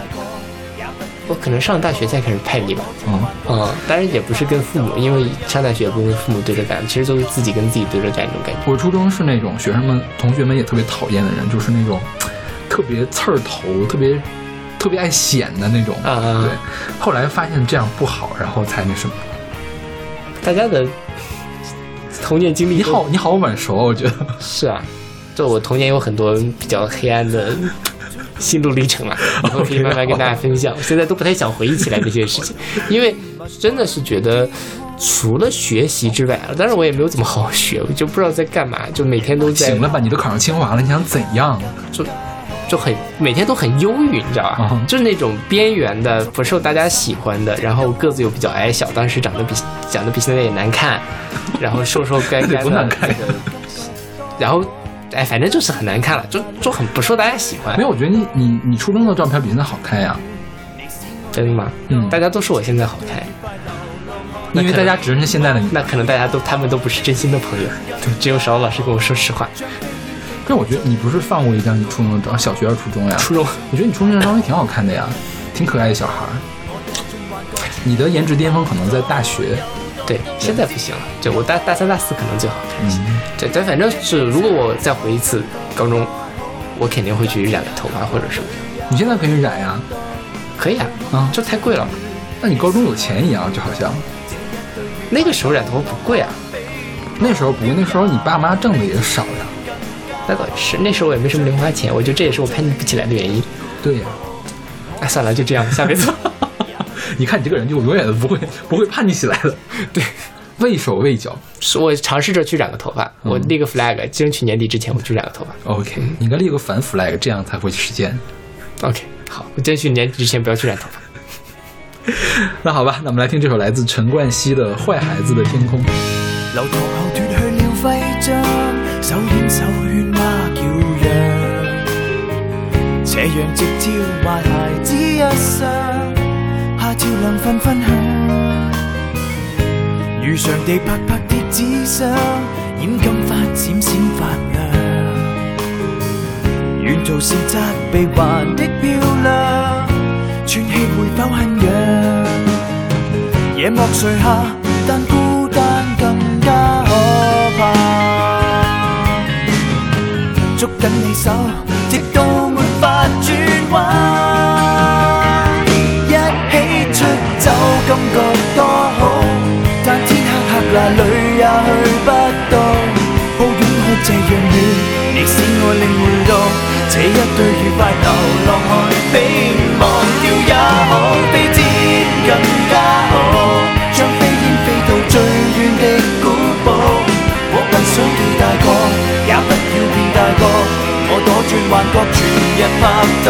我可能上大学才开始叛逆吧。嗯，嗯，当然也不是跟父母，因为上大学也不跟父母对着干，其实都是自己跟自己对着干那种感觉。我初中是那种学生们、同学们也特别讨厌的人，就是那种特别刺儿头、特别特别爱显的那种。啊嗯对，后来发现这样不好，然后才那什么。大家的童年经历你好，你好晚熟啊，我觉得。是啊，就我童年有很多比较黑暗的心路历程嘛，然后可以慢慢跟大家分享。我现在都不太想回忆起来这些事情，因为真的是觉得除了学习之外，当然我也没有怎么好好学，我就不知道在干嘛，就每天都在行了吧，你都考上清华了，你想怎样？就就很每天都很忧郁，你知道吧？嗯就是那种边缘的、不受大家喜欢的，然后个子又比较矮小，当时长得比长得比现在也难看，然后瘦瘦干干的，不难看 然后哎，反正就是很难看了，就就很不受大家喜欢。没有，我觉得你你你初中的照片比现在好看呀，真的吗？嗯大家都说我现在好看，因为大家只认识现在的你。那可能大家都他们都不是真心的朋友，就只有少老师跟我说实话。但我觉得你不是放过一张你初中的照，小学还是初中呀？初中我觉得你初中那张照片挺好看的呀，挺可爱的小孩儿。你的颜值巅峰可能在大学，对，现在不行了，就我大大三大四可能最好看一些。嗯，对，但反正是如果我再回一次高中，我肯定会去染个头发或者什么的。你现在可以染呀，可以啊，啊就太贵了。那你高中有钱一样，就好像那个时候染头发不贵啊，那时候不，那时候你爸妈挣的也少呀。那倒也是，那时候我也没什么零花钱，我觉得这也是我叛逆不起来的原因。对呀，哎，算了，就这样，下辈子。你看你这个人就永远都不会不会叛逆起来的。对，畏手畏脚。是我尝试着去染个头发，我立个 flag，争取年底之前我去染个头发。OK，你应该立个反 flag，这样才会实现。OK，好，我争取年底之前不要去染头发。那好吧，那我们来听这首来自陈冠希的《坏孩子的天空》。流堂後脱去了徽章，手牽手喧譁叫嚷，斜陽直照壞孩子一生，照亮。紛紛香。如常地拍拍貼紙箱，染金髮閃閃發亮，願做是責備還的漂亮，喘氣會否很痒？夜幕垂下，但孤單更加可怕。捉緊你手，直到没法轉彎。覺多好，但天黑黑那裏也去不到。抱擁可這樣遠，你使我領會到，這一對愉快流浪漢比忘掉也好，比天更加好。將飛煙飛到最遠的古堡，我不想記大過，也不要變大個。我躲轉幻覺，全日拍拖，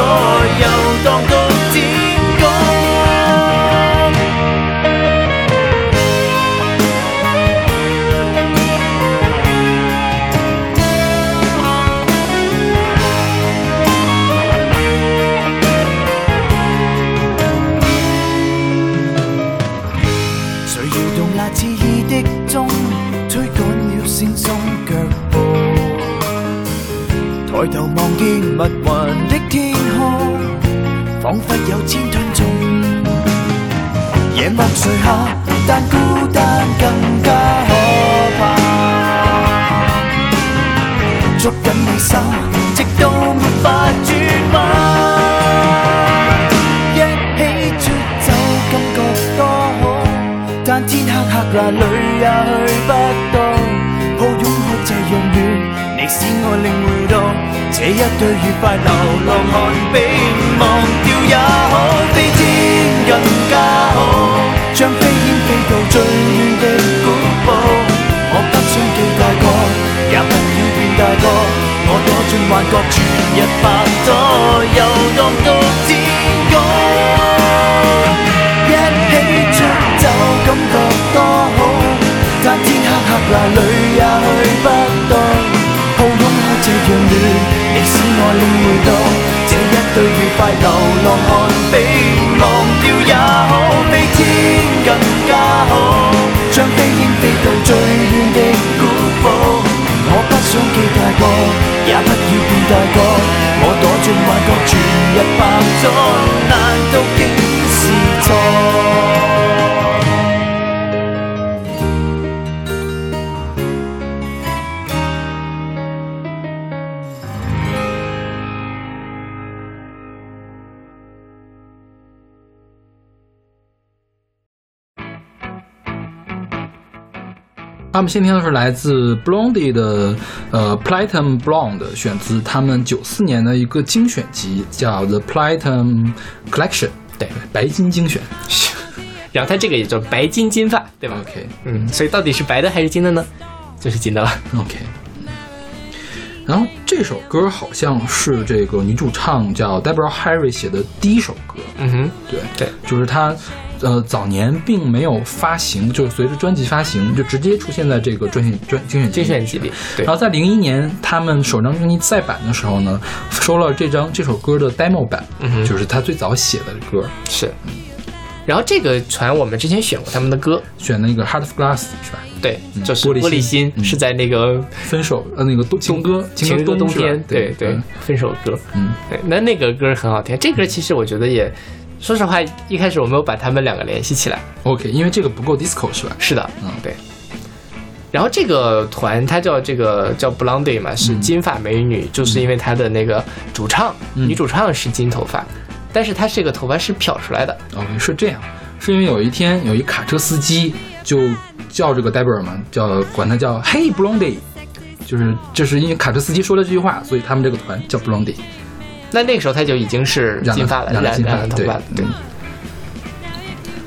夜幕垂下，但孤單更加可怕。捉緊你手，直到沒法转弯。一起出走，感覺多好，但天黑黑那裏也去不到。抱擁可這樣遠，你使我领会到，這一對愉快流浪漢比忘掉也好，比天更加好。我躲進幻覺，全日拍拖，遊蕩到天光。一起出走，感覺多好，但天黑黑那裏也去不到。抱擁可這樣暖，你使我領會到，這一對愉快流浪漢比忘掉也好，比天更加好。將飛燕飛到最遠的古堡，我不想記大過，也不要见大个。我躲进幻觉，全日拍拖，難道竟他们先听的是来自 Blondie 的呃 Platinum Blonde，选自他们九四年的一个精选集，叫 The Platinum Collection，对，白金精选。然后它这个也叫白金金发，对吧？OK 嗯，所以到底是白的还是金的呢？就是金的了。OK。然后这首歌好像是这个女主唱叫 Deborah Harry 写的第一首歌，嗯哼，对对，就是她，呃，早年并没有发行，就是随着专辑发行就直接出现在这个专选专精选精选集里，对。然后在零一年他们首张专辑再版的时候呢，收了这张这首歌的 demo 版，嗯就是他最早写的歌，是。然后这个船我们之前选过他们的歌，选那个 Heart of Glass 是吧？对，嗯就是玻璃心玻璃心嗯。是在那个分手呃那个冬情歌情歌冬天，对对，分手歌，嗯，对，那那个歌很好听。这歌其实我觉得也，说实话，一开始我没有把他们两个联系起来。OK，因为这个不够 disco 是吧？是的，嗯对。然后这个团它叫这个叫 Blondie 嘛，是嗯金发美女，就是因为她的那个主唱，嗯女主唱是金头发，但是她这个头发是漂出来的。OK，是这样，是因为有一天有一卡车司机就叫这个 Deborah 嘛，叫管他叫 Hey Blondie，就是这是因为卡车司机说了这句话，所以他们这个团叫 Blondie。那那个时候他就已经是染金发了，染染了金发对染了头发了，对嗯，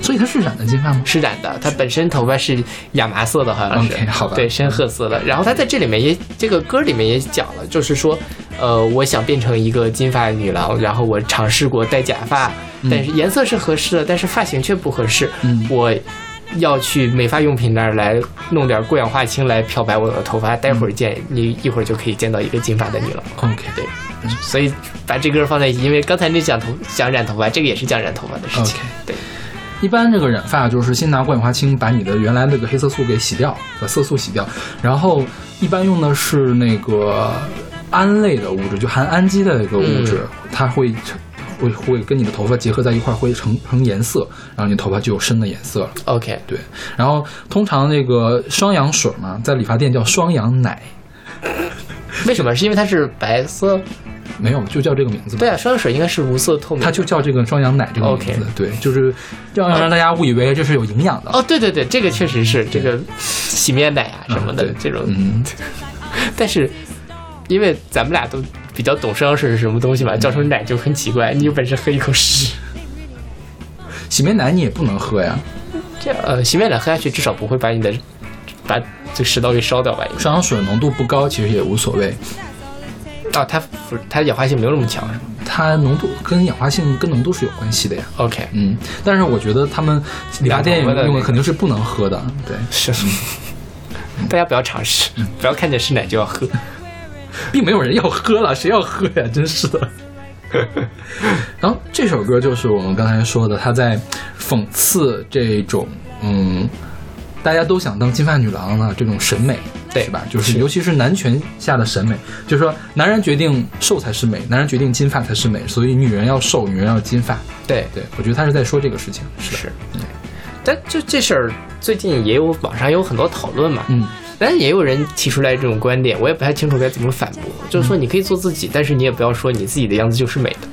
所以他是染的金发吗？是染的，他本身头发是亚麻色的，好像是 OK，好吧对，深褐色的。然后他在这里面也这个歌里面也讲了，就是说，呃，我想变成一个金发女郎，然后我尝试过戴假发，但是颜色是合适的，但是发型却不合适。嗯我要去美发用品那儿来弄点过氧化氢来漂白我的头发，待会儿见你一会儿就可以见到一个金发的女郎。OK 对，所以把这歌放在一起，因为刚才那讲头讲染头发，这个也是讲染头发的事情。对。一般这个染发就是先拿过氧化氢把你的原来那个黑色素给洗掉，把色素洗掉，然后一般用的是那个胺类的物质，就含氨基的一个物质，它会会会跟你的头发结合在一块儿，会成成颜色，然后你头发就有深的颜色了。OK，对，然后通常那个双氧水嘛，在理发店叫双氧奶，为什么？是因为它是白色？没有就叫这个名字。对啊，双氧水应该是无色透明。它就叫这个双氧奶这个名字对，就是要让大家误以为这是有营养的。哦，对对对，这个确实是这个洗面奶啊什么的、这种，嗯，但是因为咱们俩都比较懂双氧水是什么东西嘛，叫成奶就很奇怪。你有本事喝一口试试。洗面奶你也不能喝呀，这呃，洗面奶喝下去至少不会把你的把这个食道给烧掉吧？双氧水浓度不高，其实也无所谓。啊，它不是它氧化性没有那么强是吗它浓度跟氧化性跟浓度是有关系的呀。？OK，嗯，但是我觉得他们理发店用用的肯定是不能喝的。对，是。大家不要尝试，不要看见是奶就要喝。并没有人要喝了，谁要喝呀？真是的。然后这首歌就是我们刚才说的，他在讽刺这种嗯，大家都想当金发女郎的这种审美，对是吧？就是是尤其是男权下的审美，就是说男人决定瘦才是美，男人决定金发才是美，所以女人要瘦，女人要金发。对，对我觉得他是在说这个事情。是。但就这事儿，最近也有网上有很多讨论嘛。嗯，但是也有人提出来这种观点，我也不太清楚该怎么反驳。就是说，你可以做自己，但是你也不要说你自己的样子就是美的。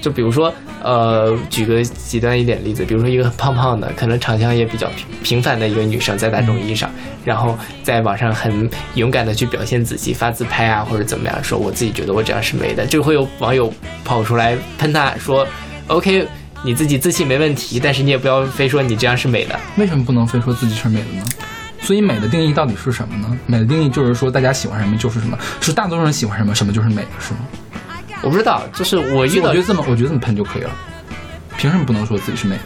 就比如说，呃，举个极端一点例子，比如说一个很胖胖的，可能长相也比较平平凡的一个女生，在大众意义上，然后在网上很勇敢的去表现自己，发自拍啊，或者怎么样，说我自己觉得我这样是美的，就会有网友跑出来喷她说，OK，你自己自信没问题，但是你也不要非说你这样是美的。为什么不能非说自己是美的呢？所以美的定义到底是什么呢？美的定义就是说大家喜欢什么就是什么，是大多数人喜欢什么，什么就是美的，是吗？我不知道，就是我遇到我觉得这么，我觉得这么喷就可以了。凭什么不能说自己是美的？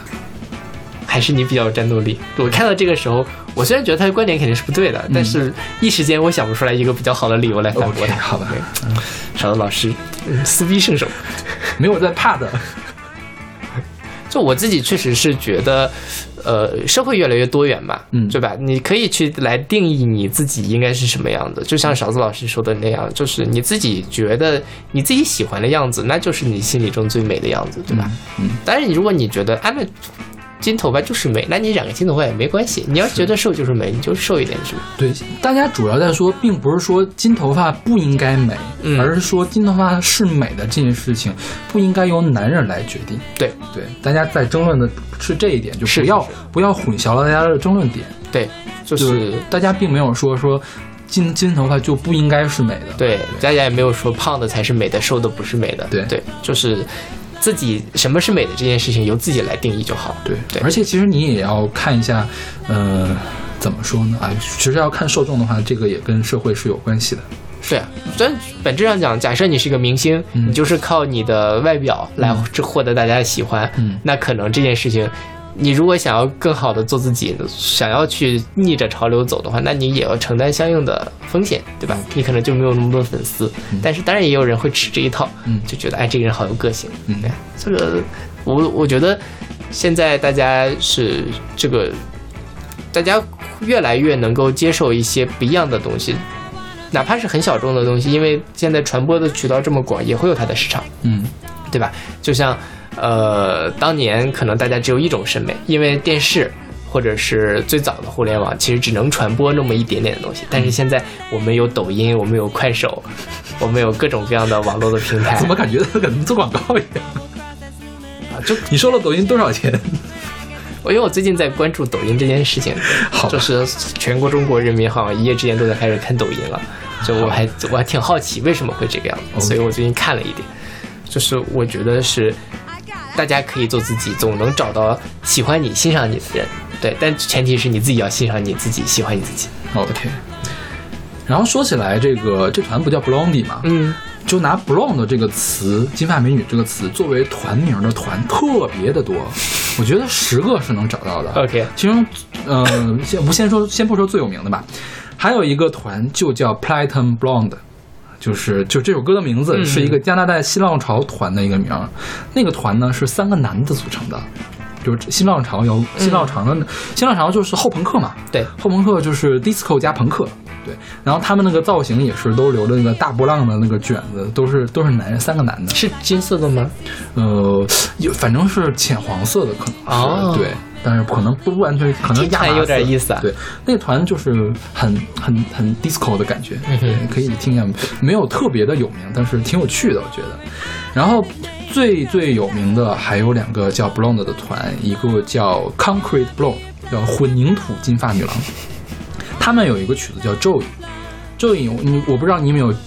还是你比较有战斗力。我看到这个时候，我虽然觉得他的观点肯定是不对的，但是一时间我想不出来一个比较好的理由来反驳他。好吧对，少的老师，嗯撕逼圣手。没有在怕的。就我自己确实是觉得，呃，社会越来越多元嘛，嗯对吧？你可以去来定义你自己应该是什么样的，就像勺子老师说的那样，就是你自己觉得你自己喜欢的样子，那就是你心里中最美的样子，对吧？嗯，但是，你如果你觉得啊，那金头发就是美，那你染个金头发也没关系。你要觉得瘦就是美，你就瘦一点是吧？对，大家主要在说，并不是说金头发不应该美，嗯而是说金头发是美的这件事情不应该由男人来决定。对对，大家在争论的是这一点，就是不要是不要混淆了大家的争论点。对，就就是大家并没有说说金金头发就不应该是美的。对，大家也没有说胖的才是美的，瘦的不是美的。对对，就是自己什么是美的这件事情由自己来定义就好。对对而且其实你也要看一下，呃，怎么说呢？啊，其实要看受众的话，这个也跟社会是有关系的。对啊，但本质上讲，假设你是一个明星，嗯你就是靠你的外表来获获得大家的喜欢，嗯那可能这件事情。你如果想要更好的做自己，想要去逆着潮流走的话，那你也要承担相应的风险，对吧？你可能就没有那么多粉丝，但是当然也有人会吃这一套，嗯。就觉得哎，这个人好有个性，嗯，这个我我觉得现在大家是这个，大家越来越能够接受一些不一样的东西，哪怕是很小众的东西，因为现在传播的渠道这么广，也会有它的市场，嗯。对吧？就像呃，当年可能大家只有一种审美，因为电视。或者是最早的互联网，其实只能传播那么一点点的东西。但是现在我们有抖音，我们有快手，我们有各种各样的网络的平台怎么感觉跟你做广告一样？啊，就你收了抖音多少钱？我因为我最近在关注抖音这件事情，就是全国中国人民好像一夜之间都在开始看抖音了。就我还我还挺好奇为什么会这个样子，所以我最近看了一点，就是我觉得是大家可以做自己，总能找到喜欢你、欣赏你的人，对，但前提是你自己要欣赏你自己，喜欢你自己。OK。然后说起来，这个这团不叫 Blondie 吗？嗯，就拿 blonde 这个词，金发美女这个词作为团名的团特别的多，我觉得十个是能找到的。OK 其中，呃，先不先说，先不说最有名的吧，还有一个团就叫 Platinum Blonde。就是就这首歌的名字嗯是一个加拿大新浪潮团的一个名儿，那个团呢是三个男的组成的，就是新浪潮有新浪潮的、新浪潮就是后朋克嘛，对，后朋克就是 disco 加朋克，对，然后他们那个造型也是都留着那个大波浪的那个卷子，都是都是男人，三个男的，是金色的吗？呃，有反正是浅黄色的，可能是、哦。对，但是可能不完全，可能亚麻听起来有点意思啊对，那个团就是很很很 disco 的感觉，可以听一下，没有特别的有名，但是挺有趣的，我觉得。然后最最有名的还有两个叫 Blonde 的团，一个叫 Concrete Blonde，叫混凝土金发女郎。他们有一个曲子叫。Joey，你我不知道你有没有记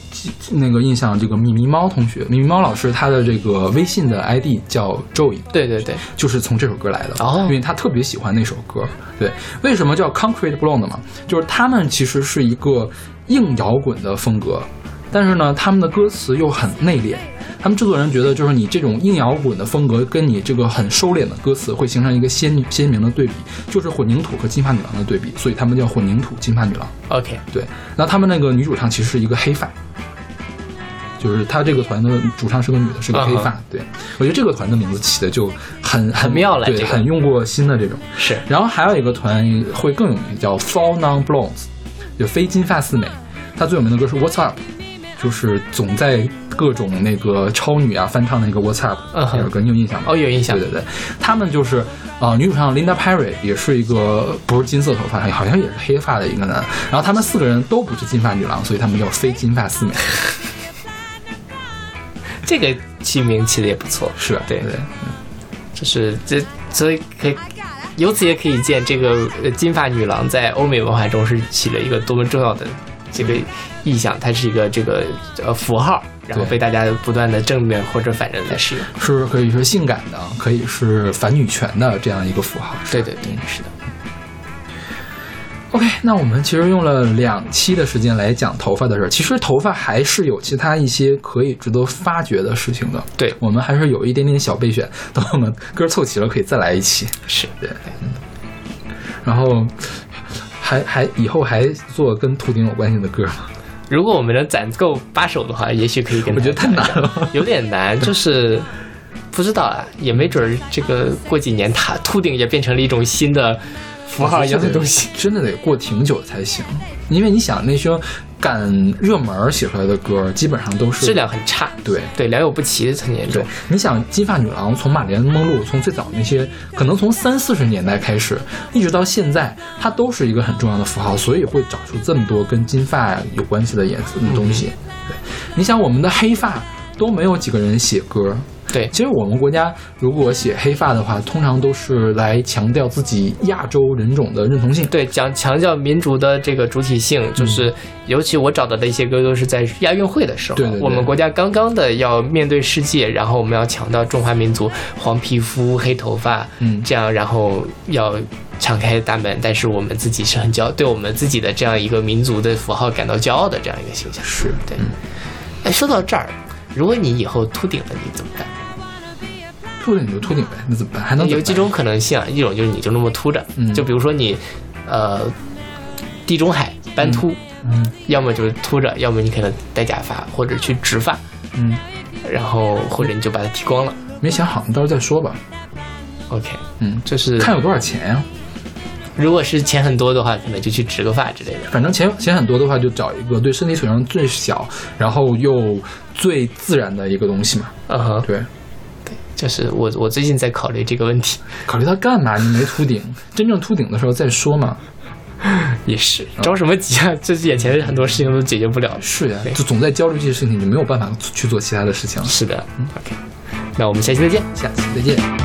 那个印象，这个咪咪猫同学，咪咪猫老师他的这个微信的 ID 叫 Joey，对对对，就是从这首歌来的，哦因为他特别喜欢那首歌。对，为什么叫 Concrete Blonde 嘛？就是他们其实是一个硬摇滚的风格，但是呢，他们的歌词又很内敛。他们制作人觉得，就是你这种硬摇滚的风格，跟你这个很收敛的歌词，会形成一个鲜鲜明的对比，就是混凝土和金发女郎的对比，所以他们叫混凝土金发女郎。OK，对，然后他们那个女主唱其实是一个黑发，就是他这个团的主唱是个女的，是个黑发。啊对我觉得这个团的名字起的就很很妙了对，这个很用过心的这种。是然后还有一个团会更有名，叫 Fall Non Blondes，就非金发四美。他最有名的歌是 What's Up，就是总在各种那个超女啊翻唱的那个 What's Up 那首歌，你有印象吗？哦有印象对对对，他们就是啊、呃女主唱 Linda Perry 也是一个不是金色头发，好像也是黑发的一个男。然后他们四个人都不是金发女郎，所以他们叫非金发四美。这个起名起的也不错，是对对，就是这，所以可以由此也可以见，这个呃金发女郎在欧美文化中是起了一个多么重要的这个意象，它是一个这个呃符号，然后被大家不断的正面或者反着来使用。是可以是性感的，可以是反女权的这样一个符号。对对对，是的。OK，那我们其实用了两期的时间来讲头发的事儿。其实头发还是有其他一些可以值得发掘的事情的。对我们还是有一点点小备选，等我们歌凑齐了可以再来一期。是对，嗯然后还还以后还做跟秃顶有关系的歌吗？如果我们能攒够八首的话，也许可以跟我觉得太难了。有点难，就是不知道啊，也没准儿这个过几年，它秃顶也变成了一种新的符号一样的东西。真的得过挺久才行，因为你想那些赶热门儿写出来的歌，基本上都是质量很差，对。对，良莠不齐很严重对。，你想金发女郎从玛丽莲梦露，从最早那些可能从三四十年代开始，一直到现在，它都是一个很重要的符号，所以会找出这么多跟金发有关系的颜色的东西。对，你想我们的黑发都没有几个人写歌。对，其实我们国家如果写黑发的话，通常都是来强调自己亚洲人种的认同性。对，讲强调民族的这个主体性，嗯。就是尤其我找到的一些歌都是在亚运会的时候，对对对。我们国家刚刚的要面对世界，然后我们要强调中华民族黄皮肤、黑头发，嗯。这样然后要敞开大门，但是我们自己是很骄傲，对我们自己的这样一个民族的符号感到骄傲的这样一个形象。是对，哎，说到这儿，如果你以后秃顶了，你怎么办？秃顶就秃顶呗，那怎么办？还能有几种可能性啊，一种就是你就那么秃着，嗯就比如说你，呃，地中海斑秃，嗯要么就是秃着，要么你可能戴假发或者去植发，嗯，然后或者你就把它剃光了。没想好，你到时候再说吧。OK，嗯，这是看有多少钱呀、如果是钱很多的话，可能就去植个发之类的。反正钱钱很多的话，就找一个对身体损伤最小，然后又最自然的一个东西嘛。嗯哼，对，就是我我最近在考虑这个问题，考虑它干嘛？你没秃顶，真正秃顶的时候再说嘛。也是着什么急啊？这是眼前很多事情都解决不了。是呀对，就总在焦虑这些事情，你没有办法去做其他的事情了。是的嗯，OK，那我们下期再见。下期再见。